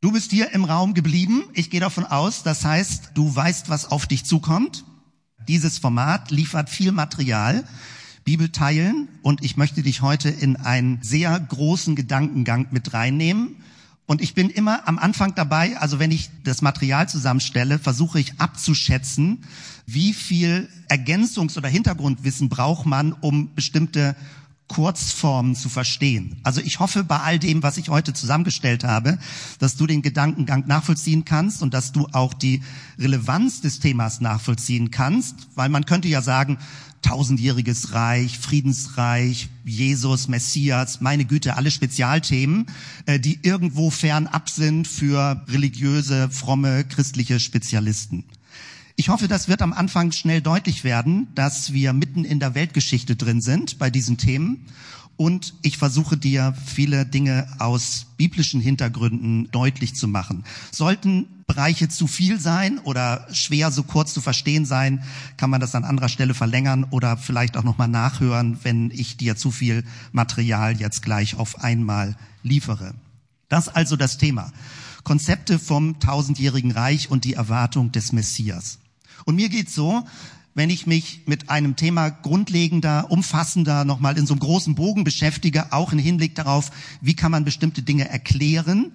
Du bist hier im Raum geblieben. Ich gehe davon aus, das heißt, du weißt, was auf dich zukommt. Dieses Format liefert viel Material, Bibel teilen und ich möchte dich heute in einen sehr großen Gedankengang mit reinnehmen. Und ich bin immer am Anfang dabei, also wenn ich das Material zusammenstelle, versuche ich abzuschätzen, wie viel Ergänzungs- oder Hintergrundwissen braucht man, um bestimmte Kurzformen zu verstehen. Also ich hoffe bei all dem, was ich heute zusammengestellt habe, dass du den Gedankengang nachvollziehen kannst und dass du auch die Relevanz des Themas nachvollziehen kannst, weil man könnte ja sagen, tausendjähriges Reich, Friedensreich, Jesus, Messias, meine Güte, alle Spezialthemen, äh, die irgendwo fernab sind für religiöse, fromme, christliche Spezialisten. Ich hoffe, das wird am Anfang schnell deutlich werden, dass wir mitten in der Weltgeschichte drin sind bei diesen Themen. Und ich versuche dir viele Dinge aus biblischen Hintergründen deutlich zu machen. Sollten Bereiche zu viel sein oder schwer so kurz zu verstehen sein, kann man das an anderer Stelle verlängern oder vielleicht auch nochmal nachhören, wenn ich dir zu viel Material jetzt gleich auf einmal liefere. Das also das Thema. Konzepte vom tausendjährigen Reich und die Erwartung des Messias. Und mir geht's so, wenn ich mich mit einem Thema grundlegender, umfassender nochmal in so einem großen Bogen beschäftige, auch im Hinblick darauf, wie kann man bestimmte Dinge erklären,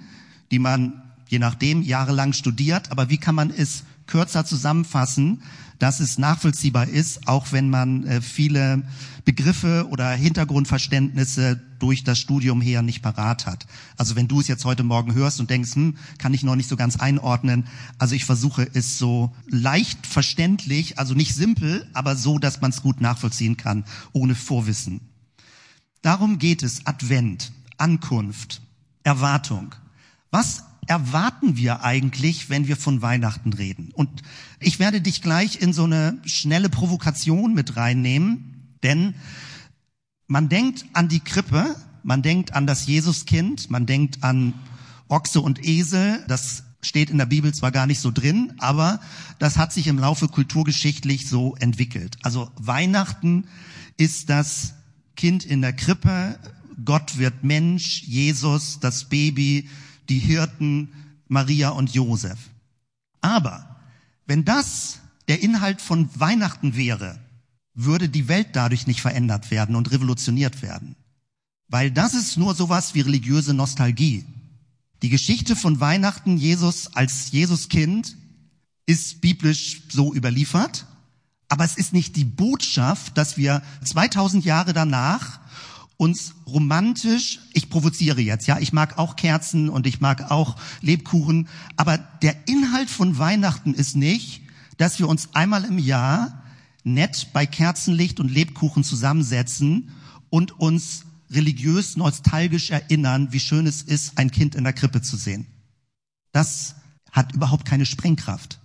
die man je nachdem jahrelang studiert, aber wie kann man es kürzer zusammenfassen, dass es nachvollziehbar ist, auch wenn man äh, viele Begriffe oder Hintergrundverständnisse durch das Studium her nicht parat hat. Also wenn du es jetzt heute Morgen hörst und denkst, hm, kann ich noch nicht so ganz einordnen. Also ich versuche es so leicht verständlich, also nicht simpel, aber so, dass man es gut nachvollziehen kann, ohne Vorwissen. Darum geht es. Advent, Ankunft, Erwartung. Was erwarten wir eigentlich, wenn wir von Weihnachten reden? Und ich werde dich gleich in so eine schnelle Provokation mit reinnehmen, denn man denkt an die Krippe, man denkt an das Jesuskind, man denkt an Ochse und Esel, das steht in der Bibel zwar gar nicht so drin, aber das hat sich im Laufe kulturgeschichtlich so entwickelt. Also Weihnachten ist das Kind in der Krippe, Gott wird Mensch, Jesus, das Baby, die Hirten Maria und Josef. Aber wenn das der Inhalt von Weihnachten wäre, würde die Welt dadurch nicht verändert werden und revolutioniert werden. Weil das ist nur sowas wie religiöse Nostalgie. Die Geschichte von Weihnachten, Jesus als Jesuskind, ist biblisch so überliefert, aber es ist nicht die Botschaft, dass wir 2000 Jahre danach uns romantisch, ich provoziere jetzt, ja, ich mag auch Kerzen und ich mag auch Lebkuchen, aber der Inhalt von Weihnachten ist nicht, dass wir uns einmal im Jahr nett bei Kerzenlicht und Lebkuchen zusammensetzen und uns religiös nostalgisch erinnern, wie schön es ist, ein Kind in der Krippe zu sehen. Das hat überhaupt keine Sprengkraft.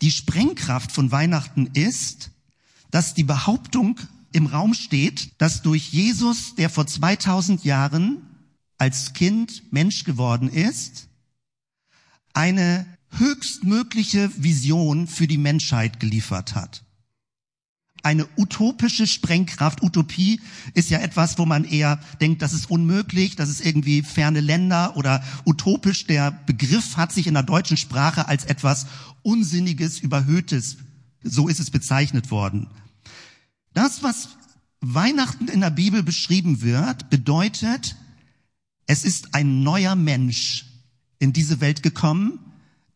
Die Sprengkraft von Weihnachten ist, dass die Behauptung im Raum steht, dass durch Jesus, der vor 2000 Jahren als Kind Mensch geworden ist, eine höchstmögliche Vision für die Menschheit geliefert hat. Eine utopische Sprengkraft. Utopie ist ja etwas, wo man eher denkt, das ist unmöglich, das ist irgendwie ferne Länder oder utopisch. Der Begriff hat sich in der deutschen Sprache als etwas Unsinniges, Überhöhtes, so ist es bezeichnet worden. Das, was Weihnachten in der Bibel beschrieben wird, bedeutet, es ist ein neuer Mensch in diese Welt gekommen,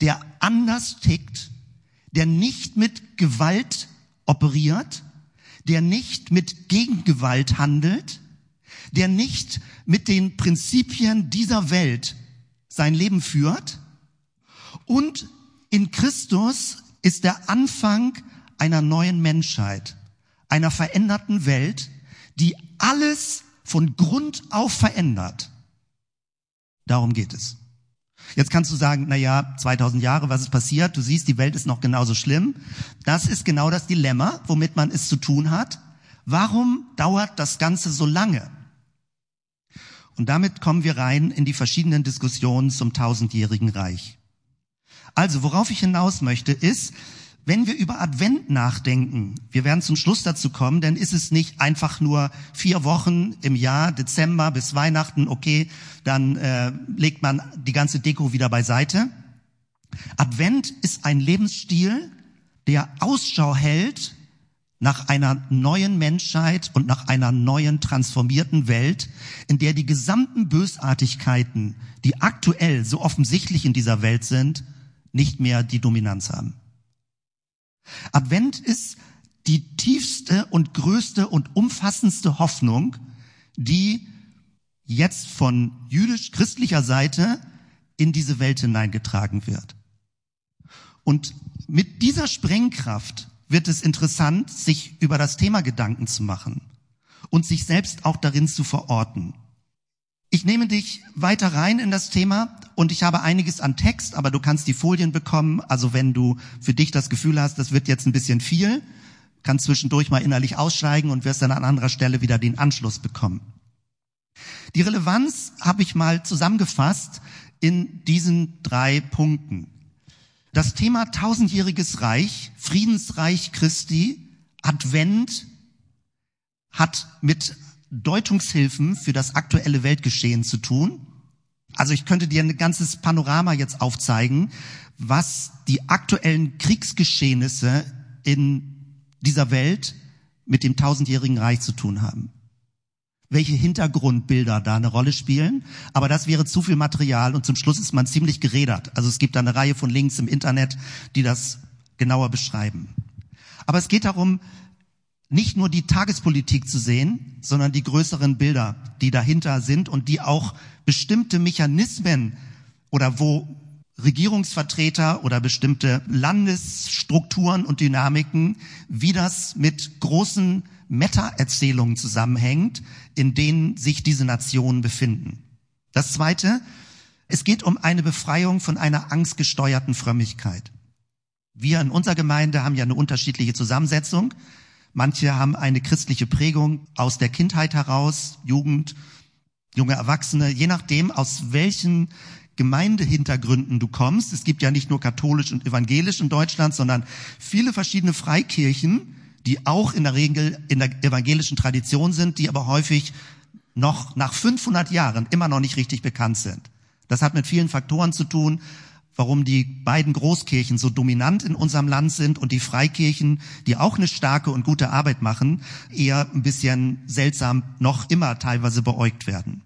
der anders tickt, der nicht mit Gewalt operiert, der nicht mit Gegengewalt handelt, der nicht mit den Prinzipien dieser Welt sein Leben führt. Und in Christus ist der Anfang einer neuen Menschheit einer veränderten Welt, die alles von Grund auf verändert. Darum geht es. Jetzt kannst du sagen, na ja, 2000 Jahre, was ist passiert? Du siehst, die Welt ist noch genauso schlimm. Das ist genau das Dilemma, womit man es zu tun hat. Warum dauert das Ganze so lange? Und damit kommen wir rein in die verschiedenen Diskussionen zum tausendjährigen Reich. Also, worauf ich hinaus möchte, ist, Wenn wir über Advent nachdenken, wir werden zum Schluss dazu kommen, dann ist es nicht einfach nur vier Wochen im Jahr, Dezember bis Weihnachten, okay, dann äh, legt man die ganze Deko wieder beiseite. Advent ist ein Lebensstil, der Ausschau hält nach einer neuen Menschheit und nach einer neuen transformierten Welt, in der die gesamten Bösartigkeiten, die aktuell so offensichtlich in dieser Welt sind, nicht mehr die Dominanz haben. Advent ist die tiefste und größte und umfassendste Hoffnung, die jetzt von jüdisch-christlicher Seite in diese Welt hineingetragen wird. Und mit dieser Sprengkraft wird es interessant, sich über das Thema Gedanken zu machen und sich selbst auch darin zu verorten. Ich nehme dich weiter rein in das Thema und ich habe einiges an Text, aber du kannst die Folien bekommen. Also wenn du für dich das Gefühl hast, das wird jetzt ein bisschen viel, kannst zwischendurch mal innerlich aussteigen und wirst dann an anderer Stelle wieder den Anschluss bekommen. Die Relevanz habe ich mal zusammengefasst in diesen drei Punkten. Das Thema tausendjähriges Reich, Friedensreich Christi, Advent hat mit Deutungshilfen für das aktuelle Weltgeschehen zu tun. Also ich könnte dir ein ganzes Panorama jetzt aufzeigen, was die aktuellen Kriegsgeschehnisse in dieser Welt mit dem tausendjährigen Reich zu tun haben. Welche Hintergrundbilder da eine Rolle spielen. Aber das wäre zu viel Material und zum Schluss ist man ziemlich gerädert. Also es gibt da eine Reihe von Links im Internet, die das genauer beschreiben. Aber es geht darum, nicht nur die Tagespolitik zu sehen, sondern die größeren Bilder, die dahinter sind und die auch bestimmte Mechanismen oder wo Regierungsvertreter oder bestimmte Landesstrukturen und Dynamiken, wie das mit großen Meta-Erzählungen zusammenhängt, in denen sich diese Nationen befinden. Das Zweite, es geht um eine Befreiung von einer angstgesteuerten Frömmigkeit. Wir in unserer Gemeinde haben ja eine unterschiedliche Zusammensetzung. Manche haben eine christliche Prägung aus der Kindheit heraus, Jugend, junge Erwachsene, je nachdem, aus welchen Gemeindehintergründen du kommst. Es gibt ja nicht nur katholisch und evangelisch in Deutschland, sondern viele verschiedene Freikirchen, die auch in der Regel in der evangelischen Tradition sind, die aber häufig noch nach 500 Jahren immer noch nicht richtig bekannt sind. Das hat mit vielen Faktoren zu tun, warum die beiden Großkirchen so dominant in unserem Land sind und die Freikirchen, die auch eine starke und gute Arbeit machen, eher ein bisschen seltsam noch immer teilweise beäugt werden.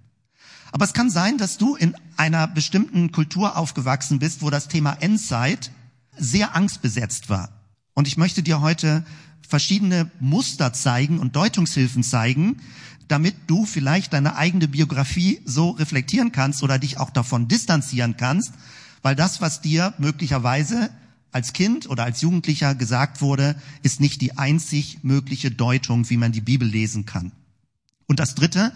Aber es kann sein, dass du in einer bestimmten Kultur aufgewachsen bist, wo das Thema Endzeit sehr angstbesetzt war. Und ich möchte dir heute verschiedene Muster zeigen und Deutungshilfen zeigen, damit du vielleicht deine eigene Biografie so reflektieren kannst oder dich auch davon distanzieren kannst, weil das, was dir möglicherweise als Kind oder als Jugendlicher gesagt wurde, ist nicht die einzig mögliche Deutung, wie man die Bibel lesen kann. Und das Dritte,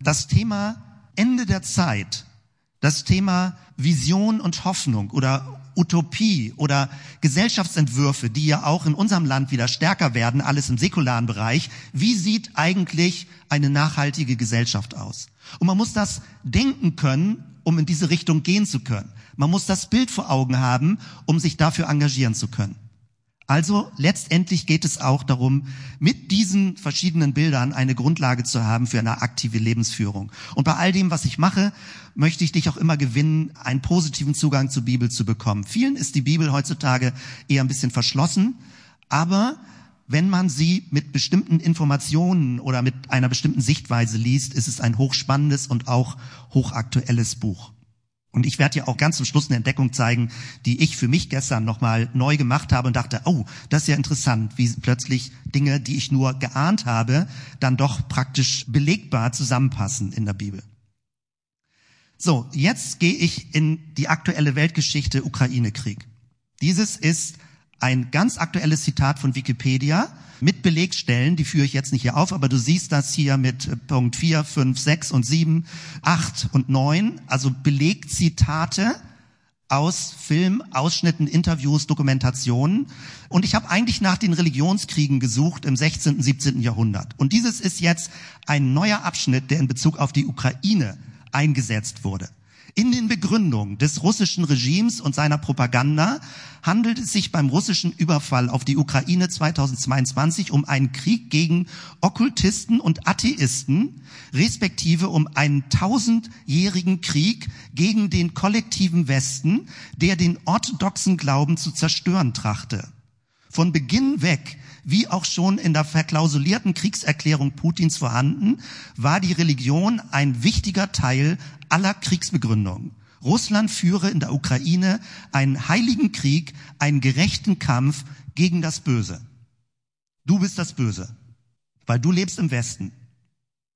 das Thema Ende der Zeit, das Thema Vision und Hoffnung oder Utopie oder Gesellschaftsentwürfe, die ja auch in unserem Land wieder stärker werden, alles im säkularen Bereich. Wie sieht eigentlich eine nachhaltige Gesellschaft aus? Und man muss das denken können, um in diese Richtung gehen zu können. Man muss das Bild vor Augen haben, um sich dafür engagieren zu können. Also letztendlich geht es auch darum, mit diesen verschiedenen Bildern eine Grundlage zu haben für eine aktive Lebensführung. Und bei all dem, was ich mache, möchte ich dich auch immer gewinnen, einen positiven Zugang zur Bibel zu bekommen. Vielen ist die Bibel heutzutage eher ein bisschen verschlossen, aber wenn man sie mit bestimmten Informationen oder mit einer bestimmten Sichtweise liest, ist es ein hochspannendes und auch hochaktuelles Buch. Und ich werde dir auch ganz zum Schluss eine Entdeckung zeigen, die ich für mich gestern nochmal neu gemacht habe und dachte, oh, das ist ja interessant, wie plötzlich Dinge, die ich nur geahnt habe, dann doch praktisch belegbar zusammenpassen in der Bibel. So, jetzt gehe ich in die aktuelle Weltgeschichte Ukraine-Krieg. Dieses ist ein ganz aktuelles Zitat von Wikipedia mit Belegstellen, die führe ich jetzt nicht hier auf, aber du siehst das hier mit äh, Punkt 4, 5, 6 und 7, 8 und 9, also Belegzitate aus Film, Ausschnitten, Interviews, Dokumentationen. Und ich habe eigentlich nach den Religionskriegen gesucht im 16., 17. Jahrhundert. Und dieses ist jetzt ein neuer Abschnitt, der in Bezug auf die Ukraine eingesetzt wurde. In den Begründungen des russischen Regimes und seiner Propaganda handelt es sich beim russischen Überfall auf die Ukraine 2022 um einen Krieg gegen Okkultisten und Atheisten, respektive um einen tausendjährigen Krieg gegen den kollektiven Westen, der den orthodoxen Glauben zu zerstören trachte. Von Beginn weg wie auch schon in der verklausulierten Kriegserklärung Putins vorhanden, war die Religion ein wichtiger Teil aller Kriegsbegründungen. Russland führe in der Ukraine einen heiligen Krieg, einen gerechten Kampf gegen das Böse. Du bist das Böse, weil du lebst im Westen.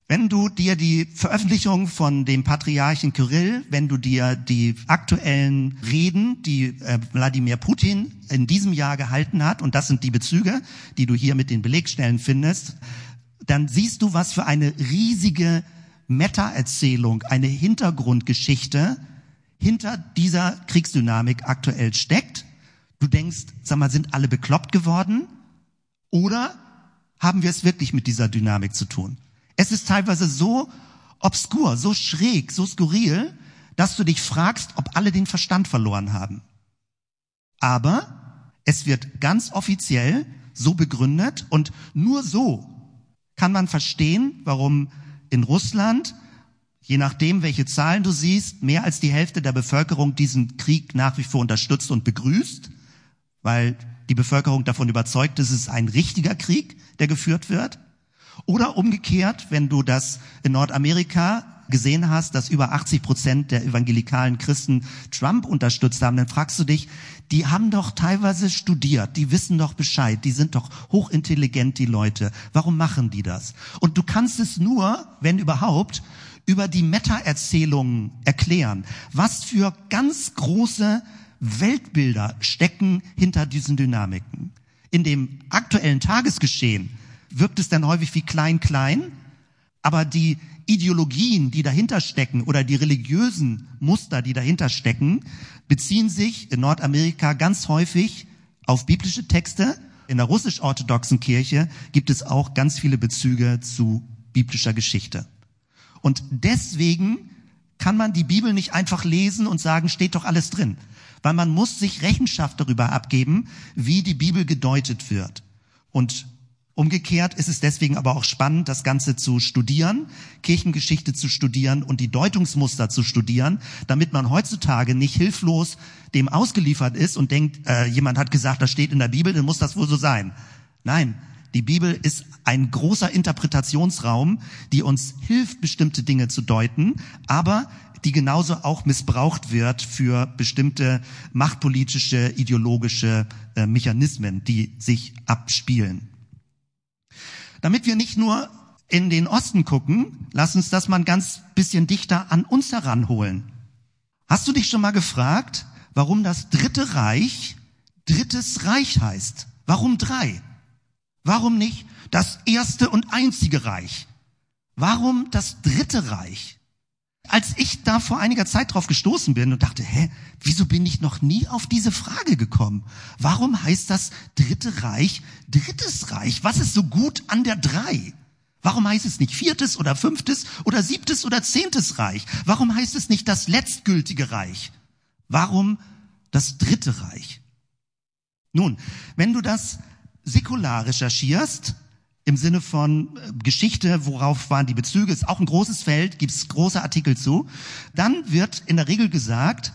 Wenn du dir die Veröffentlichung von dem Patriarchen Kyrill, wenn du dir die aktuellen Reden, die äh, Wladimir Putin in diesem Jahr gehalten hat, und das sind die Bezüge, die du hier mit den Belegstellen findest, dann siehst du, was für eine riesige Meta-Erzählung, eine Hintergrundgeschichte hinter dieser Kriegsdynamik aktuell steckt. Du denkst, sag mal, sind alle bekloppt geworden? Oder haben wir es wirklich mit dieser Dynamik zu tun? Es ist teilweise so obskur, so schräg, so skurril, dass du dich fragst, ob alle den Verstand verloren haben. Aber es wird ganz offiziell so begründet und nur so kann man verstehen, warum in Russland, je nachdem, welche Zahlen du siehst, mehr als die Hälfte der Bevölkerung diesen Krieg nach wie vor unterstützt und begrüßt, weil die Bevölkerung davon überzeugt ist, es ist ein richtiger Krieg, der geführt wird. Oder umgekehrt, wenn du das in Nordamerika gesehen hast, dass über 80 Prozent der evangelikalen Christen Trump unterstützt haben, dann fragst du dich, die haben doch teilweise studiert, die wissen doch Bescheid, die sind doch hochintelligent, die Leute. Warum machen die das? Und du kannst es nur, wenn überhaupt, über die Meta-Erzählungen erklären. Was für ganz große Weltbilder stecken hinter diesen Dynamiken. In dem aktuellen Tagesgeschehen wirkt es dann häufig wie klein-klein, aber die Ideologien, die dahinter stecken oder die religiösen Muster, die dahinter stecken, beziehen sich in Nordamerika ganz häufig auf biblische Texte. In der russisch-orthodoxen Kirche gibt es auch ganz viele Bezüge zu biblischer Geschichte. Und deswegen kann man die Bibel nicht einfach lesen und sagen, steht doch alles drin. Weil man muss sich Rechenschaft darüber abgeben, wie die Bibel gedeutet wird. Und Umgekehrt ist es deswegen aber auch spannend, das Ganze zu studieren, Kirchengeschichte zu studieren und die Deutungsmuster zu studieren, damit man heutzutage nicht hilflos dem ausgeliefert ist und denkt, äh, jemand hat gesagt, das steht in der Bibel, dann muss das wohl so sein. Nein, die Bibel ist ein großer Interpretationsraum, die uns hilft, bestimmte Dinge zu deuten, aber die genauso auch missbraucht wird für bestimmte machtpolitische, ideologische äh, Mechanismen, die sich abspielen. Damit wir nicht nur in den Osten gucken, lass uns das mal ein ganz bisschen dichter an uns heranholen. Hast du dich schon mal gefragt, warum das Dritte Reich Drittes Reich heißt? Warum drei? Warum nicht das erste und einzige Reich? Warum das Dritte Reich? Als ich da vor einiger Zeit drauf gestoßen bin und dachte, hä, wieso bin ich noch nie auf diese Frage gekommen? Warum heißt das Dritte Reich Drittes Reich? Was ist so gut an der Drei? Warum heißt es nicht viertes oder fünftes oder siebtes oder zehntes Reich? Warum heißt es nicht das letztgültige Reich? Warum das Dritte Reich? Nun, wenn du das säkular recherchierst, im Sinne von äh, Geschichte, worauf waren die Bezüge, ist auch ein großes Feld, gibt es große Artikel zu. Dann wird in der Regel gesagt,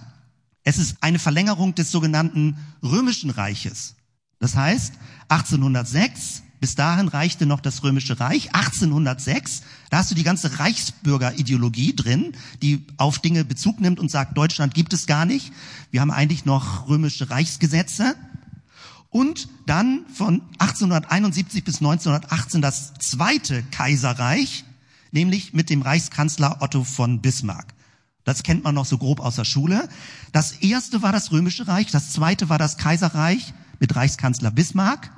es ist eine Verlängerung des sogenannten Römischen Reiches. Das heißt, 1806, bis dahin reichte noch das Römische Reich. 1806, da hast du die ganze Reichsbürgerideologie drin, die auf Dinge Bezug nimmt und sagt, Deutschland gibt es gar nicht. Wir haben eigentlich noch römische Reichsgesetze. Und dann von 1871 bis 1918 das zweite Kaiserreich, nämlich mit dem Reichskanzler Otto von Bismarck. Das kennt man noch so grob aus der Schule. Das erste war das Römische Reich, das zweite war das Kaiserreich mit Reichskanzler Bismarck.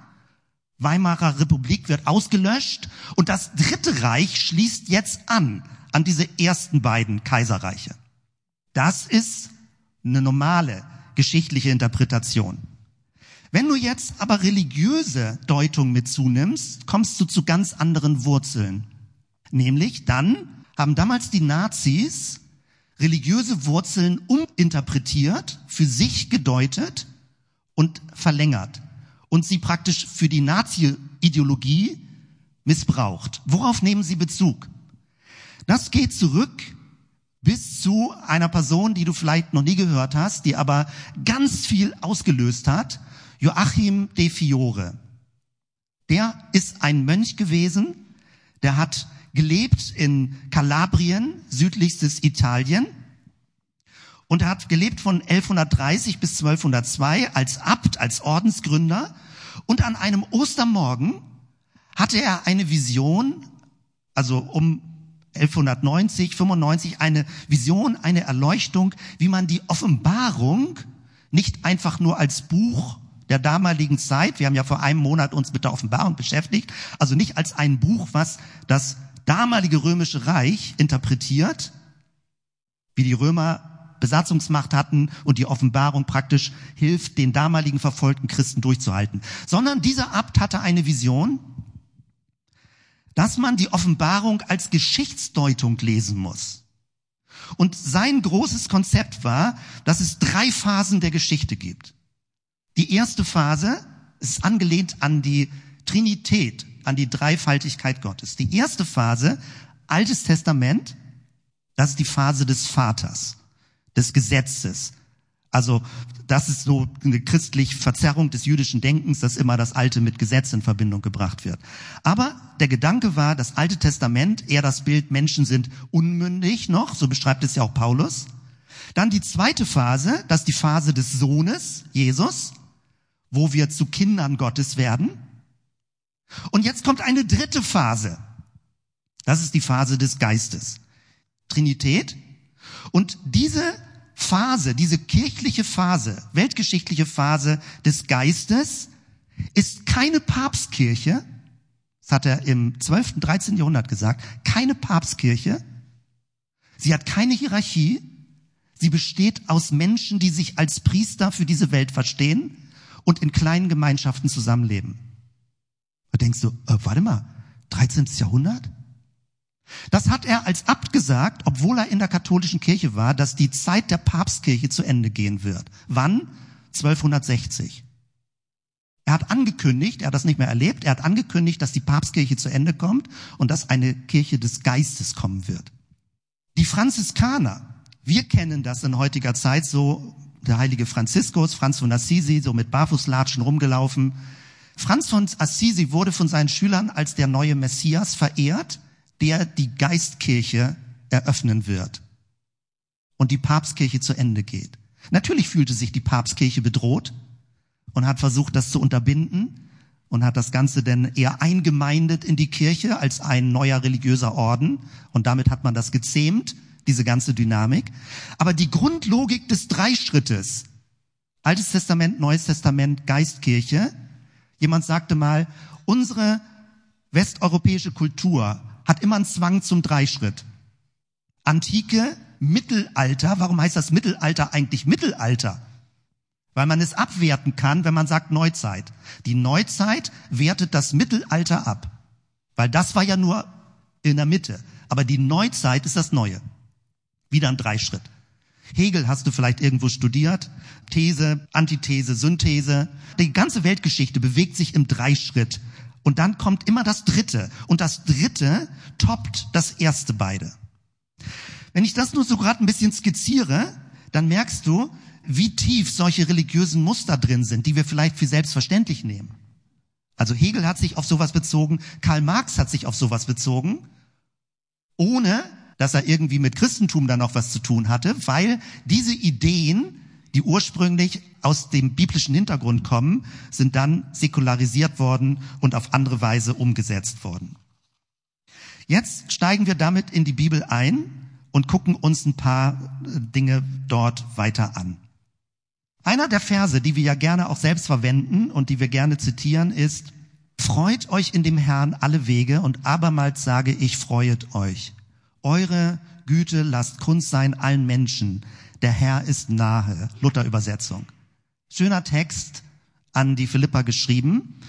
Weimarer Republik wird ausgelöscht und das dritte Reich schließt jetzt an, an diese ersten beiden Kaiserreiche. Das ist eine normale geschichtliche Interpretation. Wenn du jetzt aber religiöse Deutung mit zunimmst, kommst du zu ganz anderen Wurzeln. Nämlich dann haben damals die Nazis religiöse Wurzeln uminterpretiert, für sich gedeutet und verlängert und sie praktisch für die Nazi-Ideologie missbraucht. Worauf nehmen sie Bezug? Das geht zurück bis zu einer Person, die du vielleicht noch nie gehört hast, die aber ganz viel ausgelöst hat, Joachim de Fiore. Der ist ein Mönch gewesen, der hat gelebt in Kalabrien, südlichstes Italien, und er hat gelebt von 1130 bis 1202 als Abt, als Ordensgründer. Und an einem Ostermorgen hatte er eine Vision, also um 1190, 95, eine Vision, eine Erleuchtung, wie man die Offenbarung nicht einfach nur als Buch der damaligen Zeit, wir haben ja vor einem Monat uns mit der Offenbarung beschäftigt, also nicht als ein Buch, was das damalige römische Reich interpretiert, wie die Römer Besatzungsmacht hatten und die Offenbarung praktisch hilft, den damaligen verfolgten Christen durchzuhalten. Sondern dieser Abt hatte eine Vision, dass man die Offenbarung als Geschichtsdeutung lesen muss. Und sein großes Konzept war, dass es drei Phasen der Geschichte gibt. Die erste Phase ist angelehnt an die Trinität, an die Dreifaltigkeit Gottes. Die erste Phase, Altes Testament, das ist die Phase des Vaters des Gesetzes. Also das ist so eine christliche Verzerrung des jüdischen Denkens, dass immer das Alte mit Gesetz in Verbindung gebracht wird. Aber der Gedanke war, das Alte Testament, eher das Bild, Menschen sind unmündig noch, so beschreibt es ja auch Paulus. Dann die zweite Phase, das ist die Phase des Sohnes, Jesus, wo wir zu Kindern Gottes werden. Und jetzt kommt eine dritte Phase. Das ist die Phase des Geistes. Trinität, und diese Phase, diese kirchliche Phase, weltgeschichtliche Phase des Geistes ist keine Papstkirche, das hat er im 12., 13. Jahrhundert gesagt, keine Papstkirche. Sie hat keine Hierarchie. Sie besteht aus Menschen, die sich als Priester für diese Welt verstehen und in kleinen Gemeinschaften zusammenleben. Da denkst du, äh, warte mal, 13. Jahrhundert? Das hat er als Abt gesagt, obwohl er in der katholischen Kirche war, dass die Zeit der Papstkirche zu Ende gehen wird. Wann? 1260. Er hat angekündigt, er hat das nicht mehr erlebt, er hat angekündigt, dass die Papstkirche zu Ende kommt und dass eine Kirche des Geistes kommen wird. Die Franziskaner, wir kennen das in heutiger Zeit so, der heilige Franziskus, Franz von Assisi, so mit Barfußlatschen rumgelaufen. Franz von Assisi wurde von seinen Schülern als der neue Messias verehrt der die Geistkirche eröffnen wird und die Papstkirche zu Ende geht. Natürlich fühlte sich die Papstkirche bedroht und hat versucht, das zu unterbinden und hat das Ganze denn eher eingemeindet in die Kirche als ein neuer religiöser Orden und damit hat man das gezähmt, diese ganze Dynamik. Aber die Grundlogik des Dreischrittes, Altes Testament, Neues Testament, Geistkirche, jemand sagte mal, unsere westeuropäische Kultur hat immer einen Zwang zum Dreischritt. Antike, Mittelalter, warum heißt das Mittelalter eigentlich Mittelalter? Weil man es abwerten kann, wenn man sagt Neuzeit. Die Neuzeit wertet das Mittelalter ab. Weil das war ja nur in der Mitte. Aber die Neuzeit ist das Neue. Wieder ein Dreischritt. Hegel hast du vielleicht irgendwo studiert. These, Antithese, Synthese. Die ganze Weltgeschichte bewegt sich im Dreischritt. Und dann kommt immer das Dritte. Und das Dritte toppt das erste beide. Wenn ich das nur so gerade ein bisschen skizziere, dann merkst du, wie tief solche religiösen Muster drin sind, die wir vielleicht für selbstverständlich nehmen. Also Hegel hat sich auf sowas bezogen, Karl Marx hat sich auf sowas bezogen, ohne dass er irgendwie mit Christentum dann noch was zu tun hatte, weil diese Ideen die ursprünglich aus dem biblischen Hintergrund kommen, sind dann säkularisiert worden und auf andere Weise umgesetzt worden. Jetzt steigen wir damit in die Bibel ein und gucken uns ein paar äh, Dinge dort weiter an. Einer der Verse, die wir ja gerne auch selbst verwenden und die wir gerne zitieren, ist, Freut euch in dem Herrn alle Wege und abermals sage ich, freuet euch. Eure Güte lasst Kunst sein allen Menschen, der Herr ist nahe. Luther Übersetzung. Schöner Text an die Philippa geschrieben.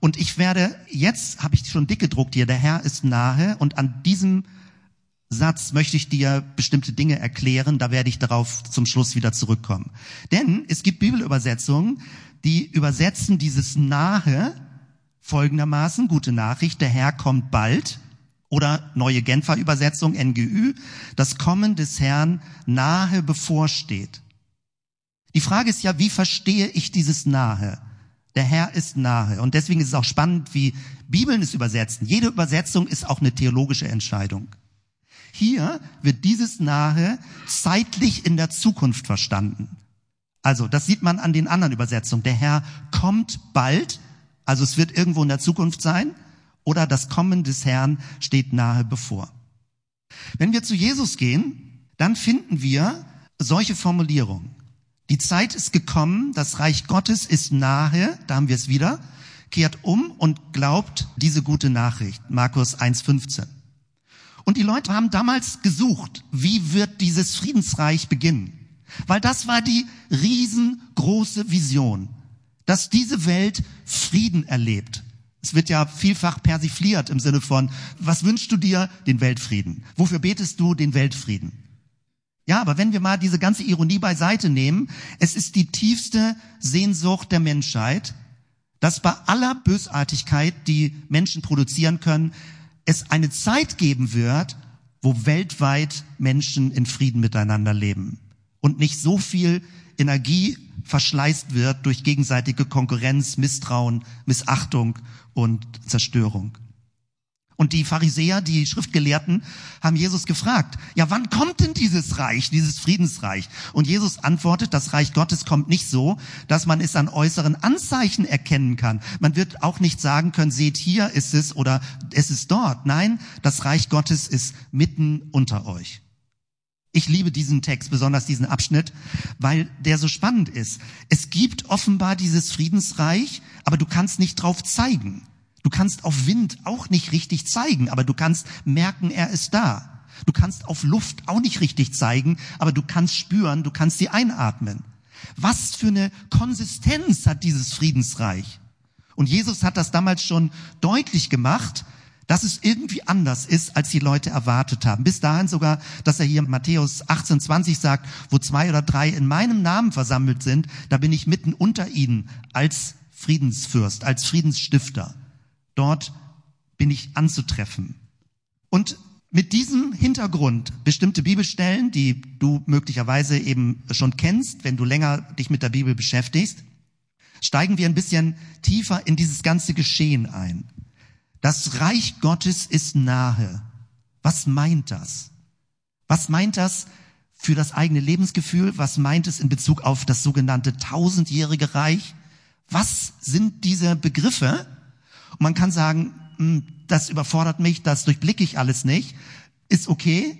Und ich werde, jetzt habe ich schon dick gedruckt hier, der Herr ist nahe. Und an diesem Satz möchte ich dir bestimmte Dinge erklären, da werde ich darauf zum Schluss wieder zurückkommen. Denn es gibt Bibelübersetzungen, die übersetzen dieses nahe folgendermaßen, gute Nachricht, der Herr kommt bald, oder neue Genfer Übersetzung, NGÜ, das Kommen des Herrn nahe bevorsteht. Die Frage ist ja, wie verstehe ich dieses nahe? Der Herr ist nahe. Und deswegen ist es auch spannend, wie Bibeln es übersetzen. Jede Übersetzung ist auch eine theologische Entscheidung. Hier wird dieses nahe zeitlich in der Zukunft verstanden. Also, das sieht man an den anderen Übersetzungen. Der Herr kommt bald, also es wird irgendwo in der Zukunft sein, oder das Kommen des Herrn steht nahe bevor. Wenn wir zu Jesus gehen, dann finden wir solche Formulierungen. Die Zeit ist gekommen, das Reich Gottes ist nahe, da haben wir es wieder, kehrt um und glaubt diese gute Nachricht. Markus 1,15. Und die Leute haben damals gesucht, wie wird dieses Friedensreich beginnen? Weil das war die riesengroße Vision, dass diese Welt Frieden erlebt. Es wird ja vielfach persifliert im Sinne von, was wünschst du dir? Den Weltfrieden. Wofür betest du? Den Weltfrieden. Ja, aber wenn wir mal diese ganze Ironie beiseite nehmen, es ist die tiefste Sehnsucht der Menschheit, dass bei aller Bösartigkeit, die Menschen produzieren können, es eine Zeit geben wird, wo weltweit Menschen in Frieden miteinander leben und nicht so viel Energie verschleißt wird durch gegenseitige Konkurrenz, Misstrauen, Missachtung und Zerstörung. Und die Pharisäer, die Schriftgelehrten, haben Jesus gefragt, ja, wann kommt denn dieses Reich, dieses Friedensreich? Und Jesus antwortet, das Reich Gottes kommt nicht so, dass man es an äußeren Anzeichen erkennen kann. Man wird auch nicht sagen können, seht hier ist es oder es ist dort. Nein, das Reich Gottes ist mitten unter euch. Ich liebe diesen Text, besonders diesen Abschnitt, weil der so spannend ist. Es gibt offenbar dieses Friedensreich, aber du kannst nicht drauf zeigen. Du kannst auf Wind auch nicht richtig zeigen, aber du kannst merken, er ist da. Du kannst auf Luft auch nicht richtig zeigen, aber du kannst spüren, du kannst sie einatmen. Was für eine Konsistenz hat dieses Friedensreich? Und Jesus hat das damals schon deutlich gemacht, dass es irgendwie anders ist, als die Leute erwartet haben. Bis dahin sogar, dass er hier in Matthäus 18, 20 sagt, wo zwei oder drei in meinem Namen versammelt sind, da bin ich mitten unter ihnen als Friedensfürst, als Friedensstifter. Dort bin ich anzutreffen. Und mit diesem Hintergrund bestimmte Bibelstellen, die du möglicherweise eben schon kennst, wenn du länger dich mit der Bibel beschäftigst, steigen wir ein bisschen tiefer in dieses ganze Geschehen ein. Das Reich Gottes ist nahe. Was meint das? Was meint das für das eigene Lebensgefühl? Was meint es in Bezug auf das sogenannte tausendjährige Reich? Was sind diese Begriffe? Und man kann sagen, hm, das überfordert mich, das durchblicke ich alles nicht. Ist okay.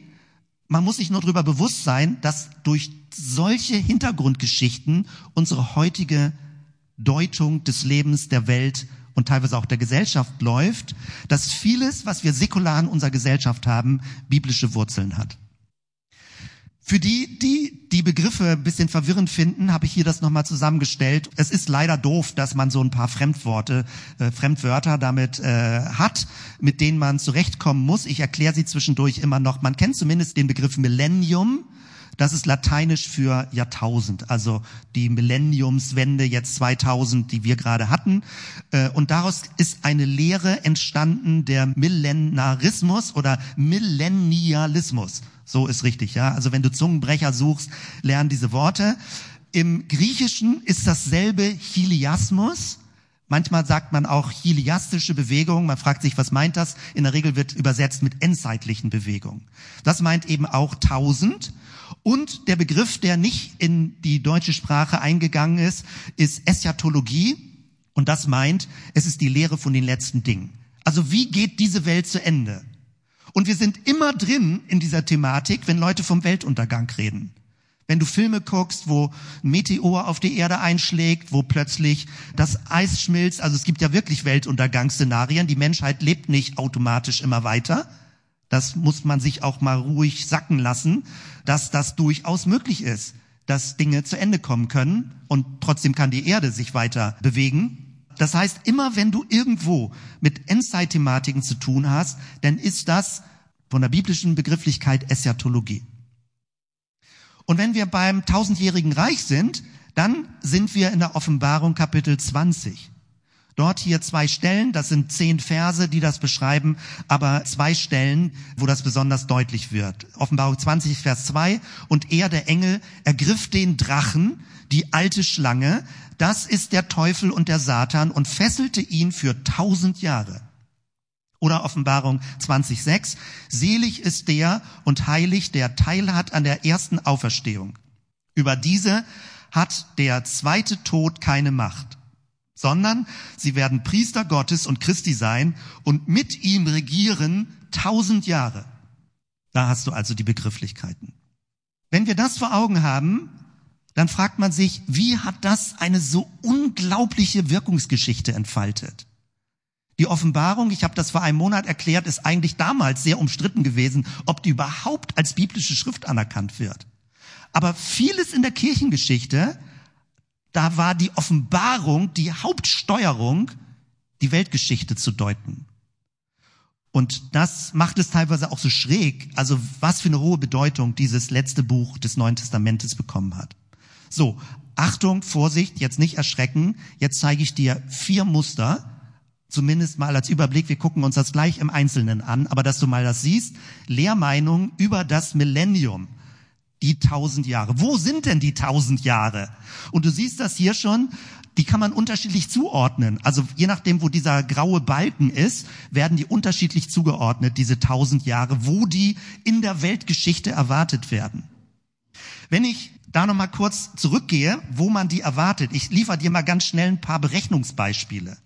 Man muss sich nur darüber bewusst sein, dass durch solche Hintergrundgeschichten unsere heutige Deutung des Lebens, der Welt und teilweise auch der Gesellschaft läuft, dass vieles, was wir säkular in unserer Gesellschaft haben, biblische Wurzeln hat. Für die, die die Begriffe ein bisschen verwirrend finden, habe ich hier das nochmal zusammengestellt. Es ist leider doof, dass man so ein paar Fremdworte, äh, Fremdwörter damit äh, hat, mit denen man zurechtkommen muss. Ich erkläre sie zwischendurch immer noch. Man kennt zumindest den Begriff Millennium. Das ist lateinisch für Jahrtausend, also die Millenniumswende jetzt 2000, die wir gerade hatten. Äh, und daraus ist eine Lehre entstanden, der Millenarismus oder Millennialismus. So ist richtig, ja. Also wenn du Zungenbrecher suchst, lern diese Worte. Im Griechischen ist dasselbe Hiliasmus. Manchmal sagt man auch hiliastische Bewegung. Man fragt sich, was meint das? In der Regel wird übersetzt mit endzeitlichen Bewegungen. Das meint eben auch tausend. Und der Begriff, der nicht in die deutsche Sprache eingegangen ist, ist Eschatologie. Und das meint, es ist die Lehre von den letzten Dingen. Also wie geht diese Welt zu Ende? Und wir sind immer drin in dieser Thematik, wenn Leute vom Weltuntergang reden. Wenn du Filme guckst, wo ein Meteor auf die Erde einschlägt, wo plötzlich das Eis schmilzt, also es gibt ja wirklich Weltuntergangsszenarien, die Menschheit lebt nicht automatisch immer weiter, das muss man sich auch mal ruhig sacken lassen, dass das durchaus möglich ist, dass Dinge zu Ende kommen können und trotzdem kann die Erde sich weiter bewegen. Das heißt, immer wenn du irgendwo mit Endzeit-Thematiken zu tun hast, dann ist das von der biblischen Begrifflichkeit Eschatologie. Und wenn wir beim tausendjährigen Reich sind, dann sind wir in der Offenbarung Kapitel 20. Dort hier zwei Stellen, das sind zehn Verse, die das beschreiben, aber zwei Stellen, wo das besonders deutlich wird. Offenbarung 20, Vers 2. Und er, der Engel, ergriff den Drachen, die alte Schlange, das ist der Teufel und der Satan, und fesselte ihn für tausend Jahre. Oder Offenbarung 20,6. Selig ist der und heilig, der Teil hat an der ersten Auferstehung. Über diese hat der zweite Tod keine Macht sondern sie werden Priester Gottes und Christi sein und mit ihm regieren tausend Jahre. Da hast du also die Begrifflichkeiten. Wenn wir das vor Augen haben, dann fragt man sich, wie hat das eine so unglaubliche Wirkungsgeschichte entfaltet? Die Offenbarung, ich habe das vor einem Monat erklärt, ist eigentlich damals sehr umstritten gewesen, ob die überhaupt als biblische Schrift anerkannt wird. Aber vieles in der Kirchengeschichte da war die Offenbarung die Hauptsteuerung, die Weltgeschichte zu deuten. Und das macht es teilweise auch so schräg, also was für eine hohe Bedeutung dieses letzte Buch des Neuen Testamentes bekommen hat. So, Achtung, Vorsicht, jetzt nicht erschrecken. Jetzt zeige ich dir vier Muster, zumindest mal als Überblick. Wir gucken uns das gleich im Einzelnen an, aber dass du mal das siehst. Lehrmeinung über das Millennium die tausend Jahre. Wo sind denn die tausend Jahre? Und du siehst das hier schon, die kann man unterschiedlich zuordnen. Also je nachdem, wo dieser graue Balken ist, werden die unterschiedlich zugeordnet, diese tausend Jahre, wo die in der Weltgeschichte erwartet werden. Wenn ich da nochmal kurz zurückgehe, wo man die erwartet, ich liefere dir mal ganz schnell ein paar Berechnungsbeispiele.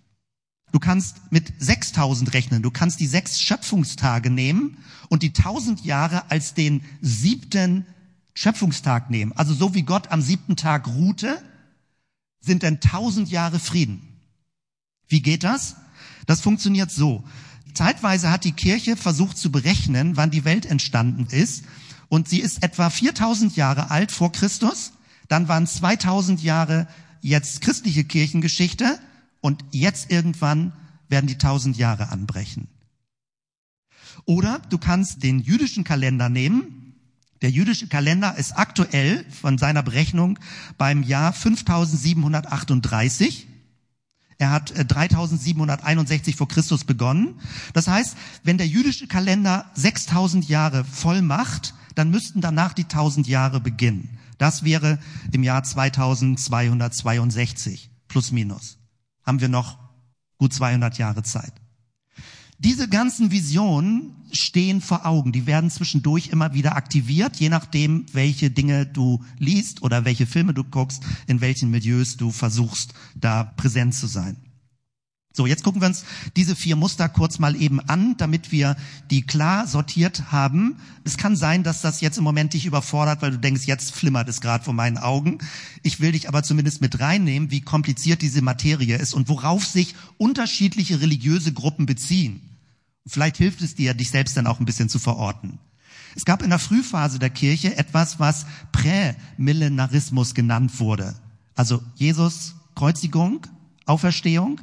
Du kannst mit 6000 rechnen. Du kannst die sechs Schöpfungstage nehmen und die tausend Jahre als den siebten Schöpfungstag nehmen, also so wie Gott am siebten Tag ruhte, sind denn tausend Jahre Frieden. Wie geht das? Das funktioniert so. Zeitweise hat die Kirche versucht zu berechnen, wann die Welt entstanden ist. Und sie ist etwa 4000 Jahre alt vor Christus. Dann waren 2000 Jahre jetzt christliche Kirchengeschichte. Und jetzt irgendwann werden die 1000 Jahre anbrechen. Oder du kannst den jüdischen Kalender nehmen der jüdische Kalender ist aktuell von seiner Berechnung beim Jahr 5738. Er hat 3761 äh, vor Christus begonnen. Das heißt, wenn der jüdische Kalender 6000 Jahre voll macht, dann müssten danach die 1000 Jahre beginnen. Das wäre im Jahr 2262 plus minus. Haben wir noch gut 200 Jahre Zeit. Diese ganzen Visionen stehen vor Augen. Die werden zwischendurch immer wieder aktiviert, je nachdem, welche Dinge du liest oder welche Filme du guckst, in welchen Milieus du versuchst, da präsent zu sein. So, jetzt gucken wir uns diese vier Muster kurz mal eben an, damit wir die klar sortiert haben. Es kann sein, dass das jetzt im Moment dich überfordert, weil du denkst, jetzt flimmert es gerade vor meinen Augen. Ich will dich aber zumindest mit reinnehmen, wie kompliziert diese Materie ist und worauf sich unterschiedliche religiöse Gruppen beziehen. Vielleicht hilft es dir, dich selbst dann auch ein bisschen zu verorten. Es gab in der Frühphase der Kirche etwas, was Prämillenarismus genannt wurde. Also Jesus, Kreuzigung, Auferstehung.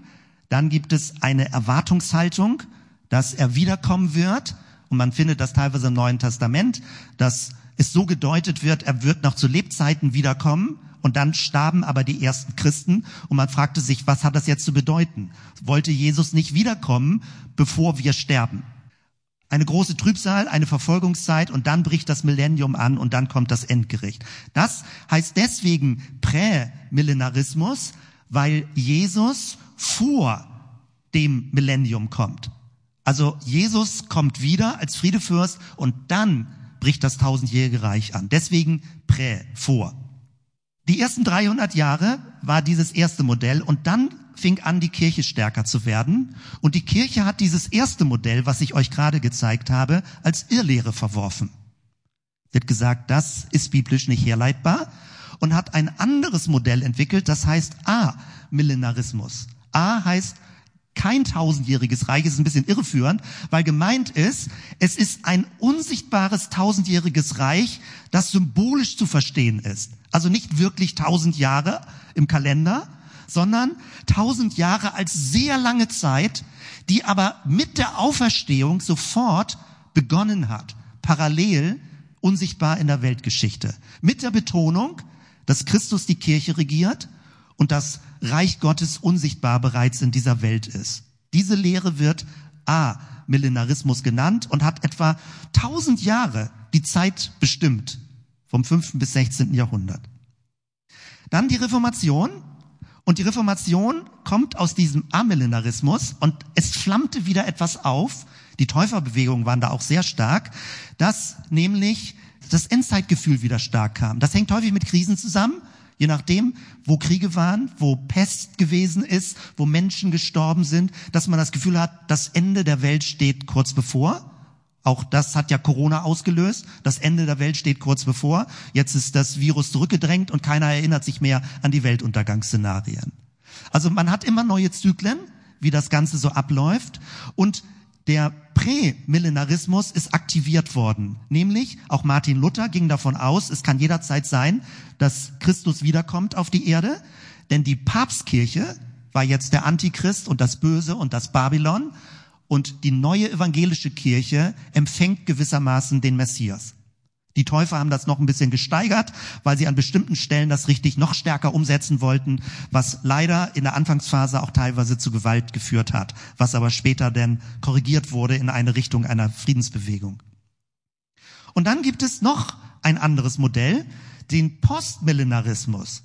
Dann gibt es eine Erwartungshaltung, dass er wiederkommen wird. Und man findet das teilweise im Neuen Testament, dass es so gedeutet wird, er wird noch zu Lebzeiten wiederkommen. Und dann starben aber die ersten Christen und man fragte sich, was hat das jetzt zu bedeuten? Wollte Jesus nicht wiederkommen, bevor wir sterben? Eine große Trübsal, eine Verfolgungszeit und dann bricht das Millennium an und dann kommt das Endgericht. Das heißt deswegen Prämillenarismus, weil Jesus vor dem Millennium kommt. Also Jesus kommt wieder als Friedefürst und dann bricht das tausendjährige Reich an. Deswegen Prä, vor. Die ersten 300 Jahre war dieses erste Modell und dann fing an, die Kirche stärker zu werden. Und die Kirche hat dieses erste Modell, was ich euch gerade gezeigt habe, als Irrlehre verworfen. Wird gesagt, das ist biblisch nicht herleitbar und hat ein anderes Modell entwickelt, das heißt A-Millenarismus. A heißt kein tausendjähriges Reich, ist ein bisschen irreführend, weil gemeint ist, es ist ein unsichtbares tausendjähriges Reich, das symbolisch zu verstehen ist. Also nicht wirklich tausend Jahre im Kalender, sondern tausend Jahre als sehr lange Zeit, die aber mit der Auferstehung sofort begonnen hat, parallel unsichtbar in der Weltgeschichte. Mit der Betonung, dass Christus die Kirche regiert und das Reich Gottes unsichtbar bereits in dieser Welt ist. Diese Lehre wird A. Millenarismus genannt und hat etwa 1000 Jahre die Zeit bestimmt, vom 5. bis 16. Jahrhundert. Dann die Reformation. Und die Reformation kommt aus diesem Amillenarismus und es flammte wieder etwas auf. Die Täuferbewegungen waren da auch sehr stark, dass nämlich das Endzeitgefühl wieder stark kam. Das hängt häufig mit Krisen zusammen. Je nachdem, wo Kriege waren, wo Pest gewesen ist, wo Menschen gestorben sind, dass man das Gefühl hat, das Ende der Welt steht kurz bevor. Auch das hat ja Corona ausgelöst. Das Ende der Welt steht kurz bevor. Jetzt ist das Virus zurückgedrängt und keiner erinnert sich mehr an die Weltuntergangsszenarien. Also man hat immer neue Zyklen, wie das Ganze so abläuft. Und der Prämillenarismus ist aktiviert worden. Nämlich, auch Martin Luther ging davon aus, es kann jederzeit sein, dass Christus wiederkommt auf die Erde. Denn die Papstkirche war jetzt der Antichrist und das Böse und das Babylon. Und die neue evangelische Kirche empfängt gewissermaßen den Messias. Die Täufer haben das noch ein bisschen gesteigert, weil sie an bestimmten Stellen das richtig noch stärker umsetzen wollten, was leider in der Anfangsphase auch teilweise zu Gewalt geführt hat, was aber später dann korrigiert wurde in eine Richtung einer Friedensbewegung. Und dann gibt es noch ein anderes Modell, den Postmillenarismus.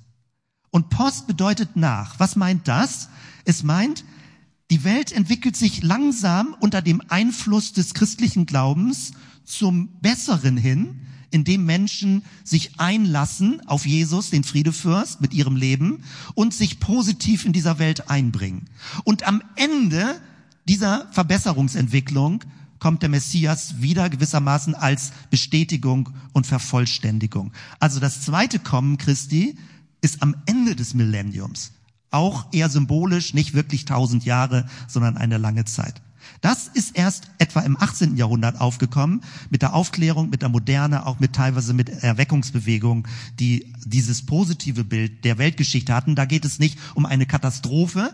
Und Post bedeutet nach. Was meint das? Es meint, die Welt entwickelt sich langsam unter dem Einfluss des christlichen Glaubens zum Besseren hin, indem Menschen sich einlassen auf Jesus, den Friedefürst, mit ihrem Leben und sich positiv in dieser Welt einbringen. Und am Ende dieser Verbesserungsentwicklung kommt der Messias wieder gewissermaßen als Bestätigung und Vervollständigung. Also das zweite Kommen Christi ist am Ende des Millenniums. Auch eher symbolisch, nicht wirklich tausend Jahre, sondern eine lange Zeit. Das ist erst etwa im 18. Jahrhundert aufgekommen, mit der Aufklärung, mit der Moderne, auch mit teilweise mit Erweckungsbewegungen, die dieses positive Bild der Weltgeschichte hatten. Da geht es nicht um eine Katastrophe,